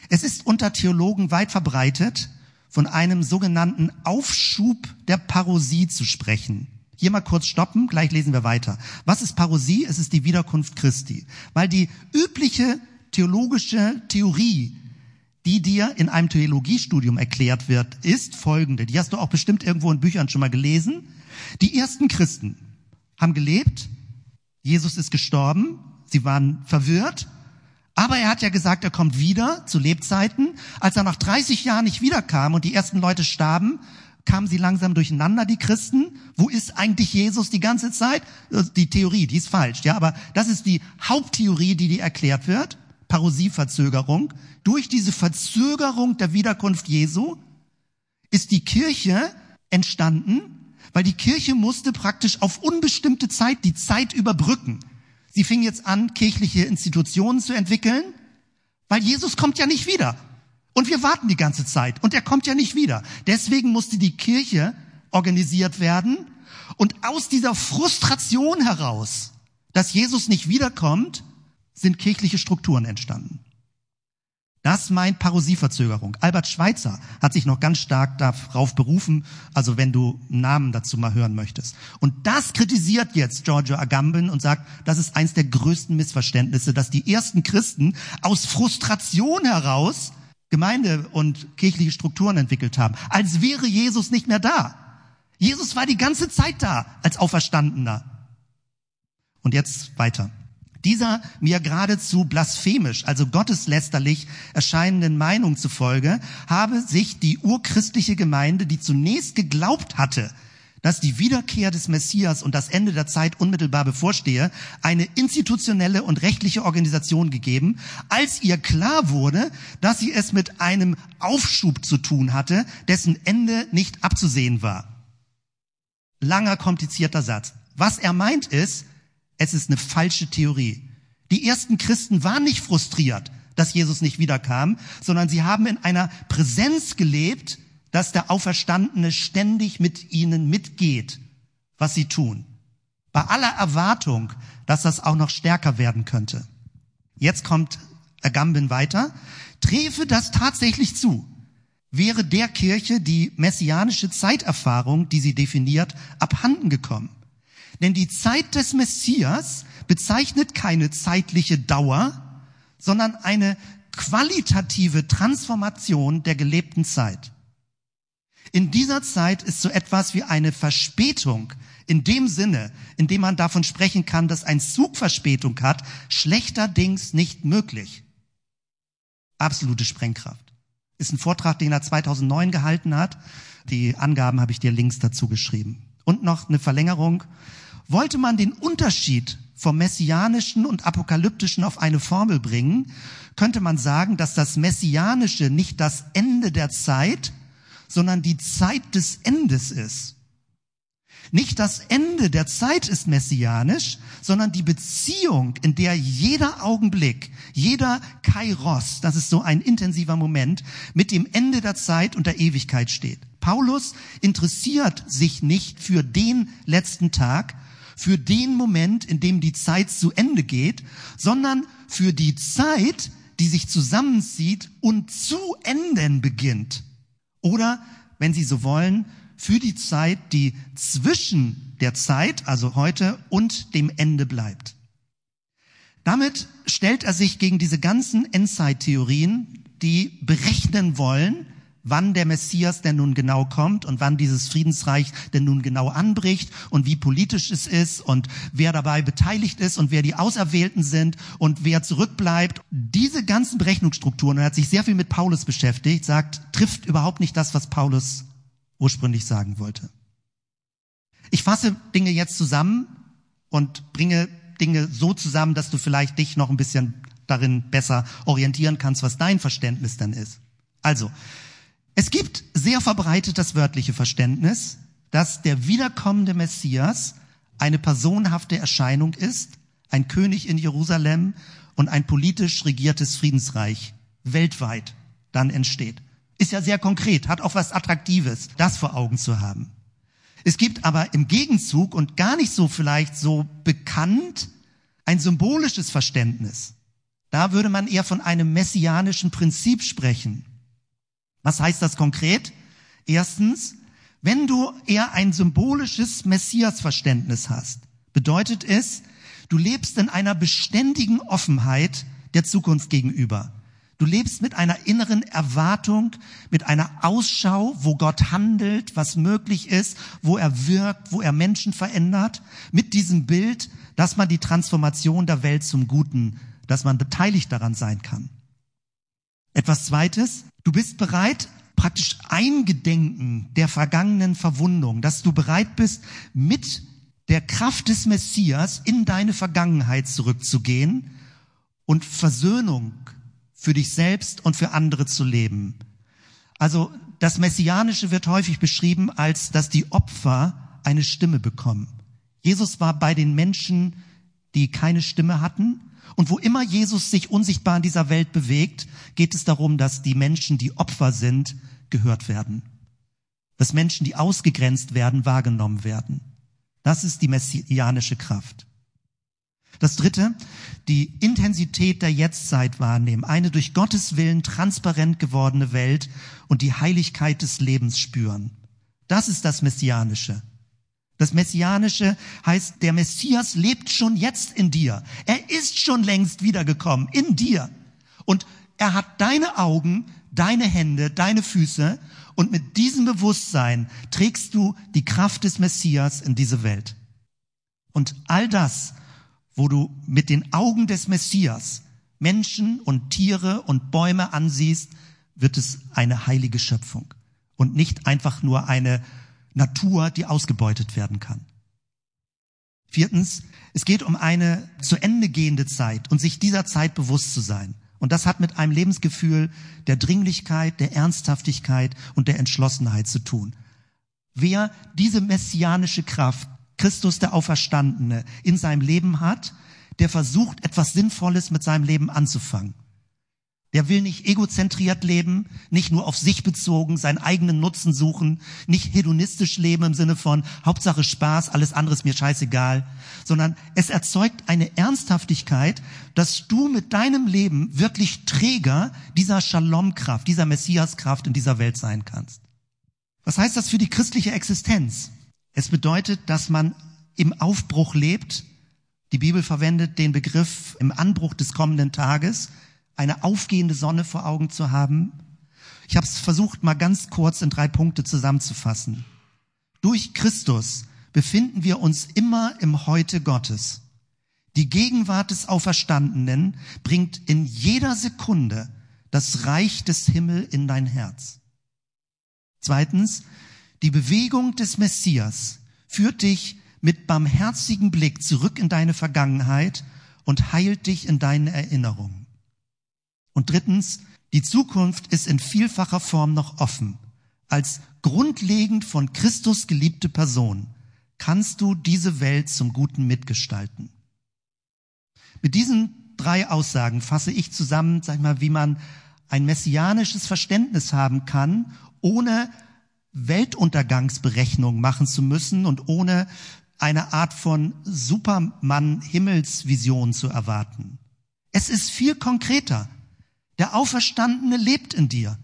Es ist unter Theologen weit verbreitet, von einem sogenannten Aufschub der Parosie zu sprechen. Hier mal kurz stoppen, gleich lesen wir weiter. Was ist Parosie? Es ist die Wiederkunft Christi. Weil die übliche theologische Theorie die dir in einem Theologiestudium erklärt wird, ist folgende. Die hast du auch bestimmt irgendwo in Büchern schon mal gelesen. Die ersten Christen haben gelebt. Jesus ist gestorben. Sie waren verwirrt. Aber er hat ja gesagt, er kommt wieder zu Lebzeiten. Als er nach 30 Jahren nicht wiederkam und die ersten Leute starben, kamen sie langsam durcheinander, die Christen. Wo ist eigentlich Jesus die ganze Zeit? Die Theorie, die ist falsch, ja, aber das ist die Haupttheorie, die dir erklärt wird. Parosieverzögerung. Durch diese Verzögerung der Wiederkunft Jesu ist die Kirche entstanden, weil die Kirche musste praktisch auf unbestimmte Zeit die Zeit überbrücken. Sie fing jetzt an, kirchliche Institutionen zu entwickeln, weil Jesus kommt ja nicht wieder. Und wir warten die ganze Zeit und er kommt ja nicht wieder. Deswegen musste die Kirche organisiert werden. Und aus dieser Frustration heraus, dass Jesus nicht wiederkommt, sind kirchliche Strukturen entstanden. Das meint Parosieverzögerung. Albert Schweitzer hat sich noch ganz stark darauf berufen, also wenn du Namen dazu mal hören möchtest. Und das kritisiert jetzt Giorgio Agamben und sagt, das ist eins der größten Missverständnisse, dass die ersten Christen aus Frustration heraus Gemeinde und kirchliche Strukturen entwickelt haben, als wäre Jesus nicht mehr da. Jesus war die ganze Zeit da als Auferstandener. Und jetzt weiter. Dieser mir geradezu blasphemisch, also gotteslästerlich erscheinenden Meinung zufolge, habe sich die urchristliche Gemeinde, die zunächst geglaubt hatte, dass die Wiederkehr des Messias und das Ende der Zeit unmittelbar bevorstehe, eine institutionelle und rechtliche Organisation gegeben, als ihr klar wurde, dass sie es mit einem Aufschub zu tun hatte, dessen Ende nicht abzusehen war. Langer, komplizierter Satz. Was er meint ist, es ist eine falsche Theorie. Die ersten Christen waren nicht frustriert, dass Jesus nicht wiederkam, sondern sie haben in einer Präsenz gelebt, dass der Auferstandene ständig mit ihnen mitgeht, was sie tun. Bei aller Erwartung, dass das auch noch stärker werden könnte. Jetzt kommt Agamben weiter. Träfe das tatsächlich zu, wäre der Kirche die messianische Zeiterfahrung, die sie definiert, abhanden gekommen. Denn die Zeit des Messias bezeichnet keine zeitliche Dauer, sondern eine qualitative Transformation der gelebten Zeit. In dieser Zeit ist so etwas wie eine Verspätung in dem Sinne, in dem man davon sprechen kann, dass ein Zug Verspätung hat, schlechterdings nicht möglich. Absolute Sprengkraft. Ist ein Vortrag, den er 2009 gehalten hat. Die Angaben habe ich dir links dazu geschrieben. Und noch eine Verlängerung. Wollte man den Unterschied vom Messianischen und Apokalyptischen auf eine Formel bringen, könnte man sagen, dass das Messianische nicht das Ende der Zeit, sondern die Zeit des Endes ist. Nicht das Ende der Zeit ist messianisch, sondern die Beziehung, in der jeder Augenblick, jeder Kairos, das ist so ein intensiver Moment, mit dem Ende der Zeit und der Ewigkeit steht. Paulus interessiert sich nicht für den letzten Tag, für den Moment, in dem die Zeit zu Ende geht, sondern für die Zeit, die sich zusammenzieht und zu enden beginnt. Oder, wenn Sie so wollen, für die Zeit, die zwischen der Zeit, also heute, und dem Ende bleibt. Damit stellt er sich gegen diese ganzen Endzeit-Theorien, die berechnen wollen, wann der Messias denn nun genau kommt und wann dieses Friedensreich denn nun genau anbricht und wie politisch es ist und wer dabei beteiligt ist und wer die Auserwählten sind und wer zurückbleibt. Diese ganzen Berechnungsstrukturen, er hat sich sehr viel mit Paulus beschäftigt, sagt, trifft überhaupt nicht das, was Paulus ursprünglich sagen wollte. Ich fasse Dinge jetzt zusammen und bringe Dinge so zusammen, dass du vielleicht dich noch ein bisschen darin besser orientieren kannst, was dein Verständnis dann ist. Also, es gibt sehr verbreitet das wörtliche Verständnis, dass der wiederkommende Messias eine personhafte Erscheinung ist, ein König in Jerusalem und ein politisch regiertes Friedensreich weltweit dann entsteht. Ist ja sehr konkret, hat auch was Attraktives, das vor Augen zu haben. Es gibt aber im Gegenzug und gar nicht so vielleicht so bekannt ein symbolisches Verständnis. Da würde man eher von einem messianischen Prinzip sprechen. Was heißt das konkret? Erstens, wenn du eher ein symbolisches Messias-Verständnis hast, bedeutet es, du lebst in einer beständigen Offenheit der Zukunft gegenüber. Du lebst mit einer inneren Erwartung, mit einer Ausschau, wo Gott handelt, was möglich ist, wo er wirkt, wo er Menschen verändert, mit diesem Bild, dass man die Transformation der Welt zum Guten, dass man beteiligt daran sein kann. Etwas Zweites, du bist bereit, praktisch eingedenken der vergangenen Verwundung, dass du bereit bist, mit der Kraft des Messias in deine Vergangenheit zurückzugehen und Versöhnung für dich selbst und für andere zu leben. Also das Messianische wird häufig beschrieben als, dass die Opfer eine Stimme bekommen. Jesus war bei den Menschen, die keine Stimme hatten, und wo immer Jesus sich unsichtbar in dieser Welt bewegt, geht es darum, dass die Menschen, die Opfer sind, gehört werden. dass Menschen, die ausgegrenzt werden, wahrgenommen werden. Das ist die messianische Kraft. Das dritte, die Intensität der Jetztzeit wahrnehmen, eine durch Gottes Willen transparent gewordene Welt und die Heiligkeit des Lebens spüren. Das ist das Messianische. Das Messianische heißt, der Messias lebt schon jetzt in dir. Er ist schon längst wiedergekommen in dir. Und er hat deine Augen, deine Hände, deine Füße und mit diesem Bewusstsein trägst du die Kraft des Messias in diese Welt. Und all das, wo du mit den Augen des Messias Menschen und Tiere und Bäume ansiehst, wird es eine heilige Schöpfung und nicht einfach nur eine Natur, die ausgebeutet werden kann. Viertens, es geht um eine zu Ende gehende Zeit und sich dieser Zeit bewusst zu sein. Und das hat mit einem Lebensgefühl der Dringlichkeit, der Ernsthaftigkeit und der Entschlossenheit zu tun. Wer diese messianische Kraft, Christus der Auferstandene, in seinem Leben hat, der versucht, etwas Sinnvolles mit seinem Leben anzufangen. Der will nicht egozentriert leben, nicht nur auf sich bezogen, seinen eigenen Nutzen suchen, nicht hedonistisch leben im Sinne von Hauptsache Spaß, alles andere ist mir scheißegal, sondern es erzeugt eine Ernsthaftigkeit, dass du mit deinem Leben wirklich Träger dieser Shalom-Kraft, dieser Messias-Kraft in dieser Welt sein kannst. Was heißt das für die christliche Existenz? Es bedeutet, dass man im Aufbruch lebt. Die Bibel verwendet den Begriff im Anbruch des kommenden Tages eine aufgehende Sonne vor Augen zu haben. Ich habe es versucht, mal ganz kurz in drei Punkte zusammenzufassen. Durch Christus befinden wir uns immer im Heute Gottes. Die Gegenwart des Auferstandenen bringt in jeder Sekunde das Reich des Himmel in dein Herz. Zweitens, die Bewegung des Messias führt dich mit barmherzigem Blick zurück in deine Vergangenheit und heilt dich in deinen Erinnerungen. Und drittens, die Zukunft ist in vielfacher Form noch offen. Als grundlegend von Christus geliebte Person kannst du diese Welt zum Guten mitgestalten. Mit diesen drei Aussagen fasse ich zusammen, sag ich mal, wie man ein messianisches Verständnis haben kann, ohne Weltuntergangsberechnung machen zu müssen und ohne eine Art von Supermann-Himmelsvision zu erwarten. Es ist viel konkreter. Der Auferstandene lebt in dir.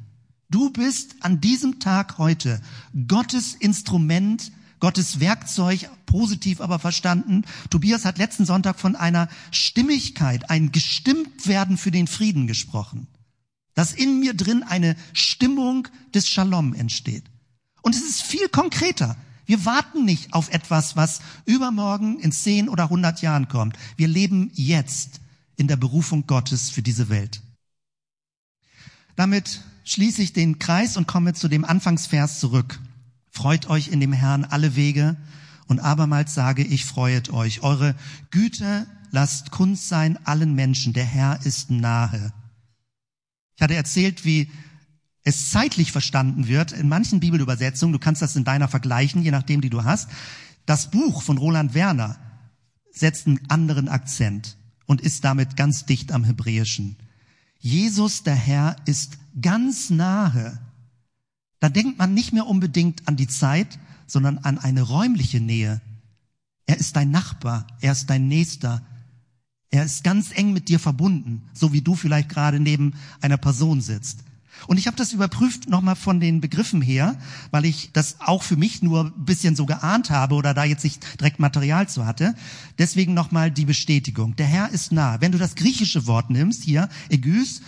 Du bist an diesem Tag heute Gottes Instrument, Gottes Werkzeug, positiv aber verstanden. Tobias hat letzten Sonntag von einer Stimmigkeit, ein Gestimmtwerden für den Frieden gesprochen. Dass in mir drin eine Stimmung des Shalom entsteht. Und es ist viel konkreter. Wir warten nicht auf etwas, was übermorgen in zehn oder hundert Jahren kommt. Wir leben jetzt in der Berufung Gottes für diese Welt. Damit schließe ich den Kreis und komme zu dem Anfangsvers zurück. Freut euch in dem Herrn alle Wege und abermals sage ich, freuet euch. Eure Güte lasst Kunst sein allen Menschen. Der Herr ist nahe. Ich hatte erzählt, wie es zeitlich verstanden wird in manchen Bibelübersetzungen. Du kannst das in deiner vergleichen, je nachdem, die du hast. Das Buch von Roland Werner setzt einen anderen Akzent und ist damit ganz dicht am Hebräischen. Jesus der Herr ist ganz nahe. Da denkt man nicht mehr unbedingt an die Zeit, sondern an eine räumliche Nähe. Er ist dein Nachbar, er ist dein Nächster. Er ist ganz eng mit dir verbunden, so wie du vielleicht gerade neben einer Person sitzt. Und ich habe das überprüft nochmal von den Begriffen her, weil ich das auch für mich nur ein bisschen so geahnt habe oder da jetzt nicht direkt Material zu hatte. Deswegen nochmal die Bestätigung. Der Herr ist nah. Wenn du das griechische Wort nimmst, hier, Ägys,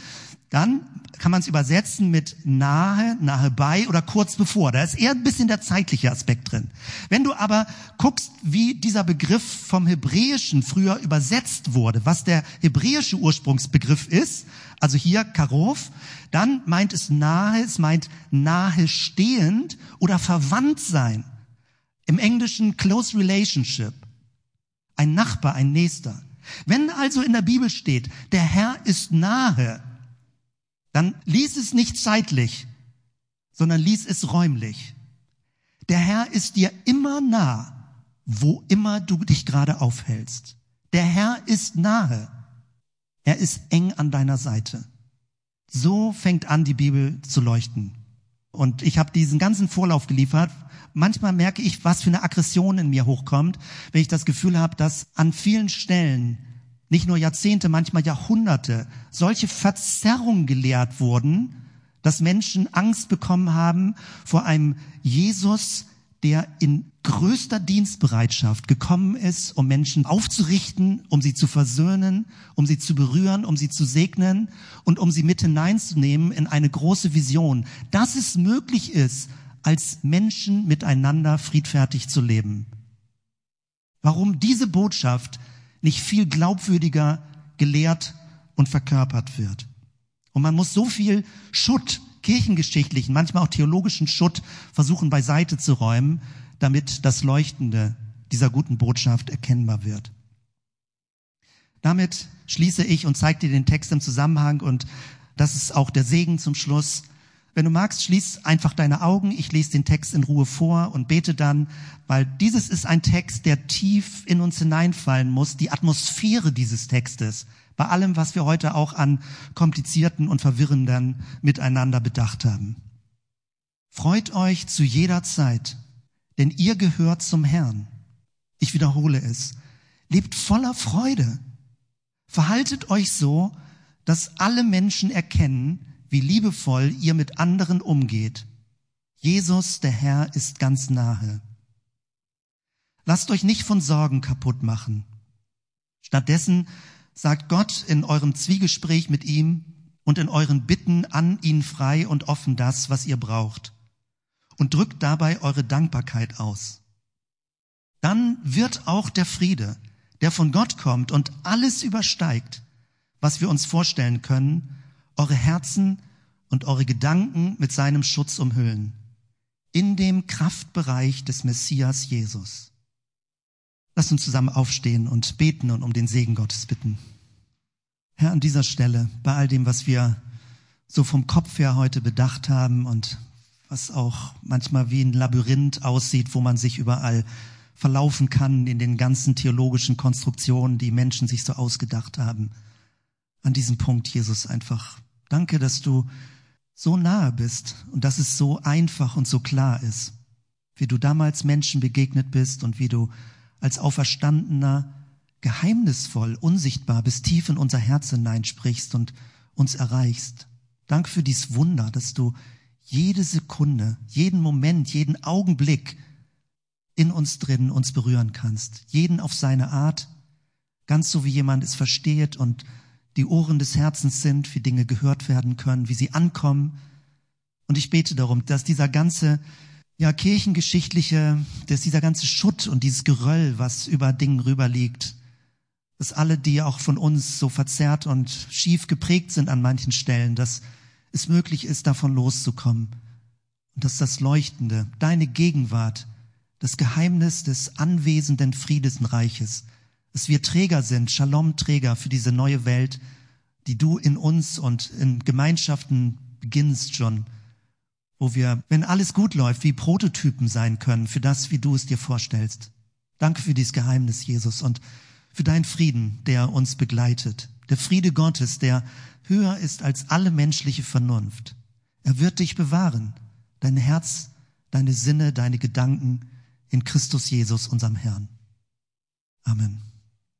dann kann man es übersetzen mit nahe, nahe bei oder kurz bevor. Da ist eher ein bisschen der zeitliche Aspekt drin. Wenn du aber guckst, wie dieser Begriff vom Hebräischen früher übersetzt wurde, was der hebräische Ursprungsbegriff ist, also hier Karov, dann meint es nahe, es meint nahe stehend oder verwandt sein. Im Englischen close relationship. Ein Nachbar, ein Nächster. Wenn also in der Bibel steht, der Herr ist nahe, dann lies es nicht zeitlich, sondern lies es räumlich. Der Herr ist dir immer nah, wo immer du dich gerade aufhältst. Der Herr ist nahe. Er ist eng an deiner Seite. So fängt an, die Bibel zu leuchten. Und ich habe diesen ganzen Vorlauf geliefert. Manchmal merke ich, was für eine Aggression in mir hochkommt, wenn ich das Gefühl habe, dass an vielen Stellen nicht nur Jahrzehnte, manchmal Jahrhunderte solche Verzerrungen gelehrt wurden, dass Menschen Angst bekommen haben vor einem Jesus, der in größter Dienstbereitschaft gekommen ist, um Menschen aufzurichten, um sie zu versöhnen, um sie zu berühren, um sie zu segnen und um sie mit hineinzunehmen in eine große Vision, dass es möglich ist, als Menschen miteinander friedfertig zu leben. Warum diese Botschaft nicht viel glaubwürdiger gelehrt und verkörpert wird. Und man muss so viel Schutt, kirchengeschichtlichen, manchmal auch theologischen Schutt versuchen beiseite zu räumen, damit das Leuchtende dieser guten Botschaft erkennbar wird. Damit schließe ich und zeige dir den Text im Zusammenhang und das ist auch der Segen zum Schluss. Wenn du magst, schließ einfach deine Augen. Ich lese den Text in Ruhe vor und bete dann, weil dieses ist ein Text, der tief in uns hineinfallen muss. Die Atmosphäre dieses Textes, bei allem, was wir heute auch an komplizierten und verwirrenden miteinander bedacht haben. Freut euch zu jeder Zeit denn ihr gehört zum Herrn. Ich wiederhole es. Lebt voller Freude. Verhaltet euch so, dass alle Menschen erkennen, wie liebevoll ihr mit anderen umgeht. Jesus, der Herr, ist ganz nahe. Lasst euch nicht von Sorgen kaputt machen. Stattdessen sagt Gott in eurem Zwiegespräch mit ihm und in euren Bitten an ihn frei und offen das, was ihr braucht und drückt dabei eure Dankbarkeit aus. Dann wird auch der Friede, der von Gott kommt und alles übersteigt, was wir uns vorstellen können, eure Herzen und eure Gedanken mit seinem Schutz umhüllen. In dem Kraftbereich des Messias Jesus. Lasst uns zusammen aufstehen und beten und um den Segen Gottes bitten. Herr, an dieser Stelle, bei all dem, was wir so vom Kopf her heute bedacht haben und was auch manchmal wie ein Labyrinth aussieht, wo man sich überall verlaufen kann in den ganzen theologischen Konstruktionen, die Menschen sich so ausgedacht haben. An diesem Punkt, Jesus, einfach danke, dass du so nahe bist und dass es so einfach und so klar ist, wie du damals Menschen begegnet bist und wie du als Auferstandener geheimnisvoll, unsichtbar bis tief in unser Herz hineinsprichst und uns erreichst. Dank für dies Wunder, dass du jede Sekunde, jeden Moment, jeden Augenblick in uns drin uns berühren kannst. Jeden auf seine Art, ganz so wie jemand es versteht und die Ohren des Herzens sind, wie Dinge gehört werden können, wie sie ankommen. Und ich bete darum, dass dieser ganze, ja, kirchengeschichtliche, dass dieser ganze Schutt und dieses Geröll, was über Dingen rüberliegt, dass alle, die auch von uns so verzerrt und schief geprägt sind an manchen Stellen, dass es möglich ist, davon loszukommen. Und dass das Leuchtende, deine Gegenwart, das Geheimnis des anwesenden Friedensreiches, dass wir Träger sind, Shalom-Träger für diese neue Welt, die du in uns und in Gemeinschaften beginnst schon, wo wir, wenn alles gut läuft, wie Prototypen sein können für das, wie du es dir vorstellst. Danke für dieses Geheimnis, Jesus, und für deinen Frieden, der uns begleitet. Der Friede Gottes, der höher ist als alle menschliche Vernunft. Er wird dich bewahren, dein Herz, deine Sinne, deine Gedanken in Christus Jesus, unserem Herrn. Amen.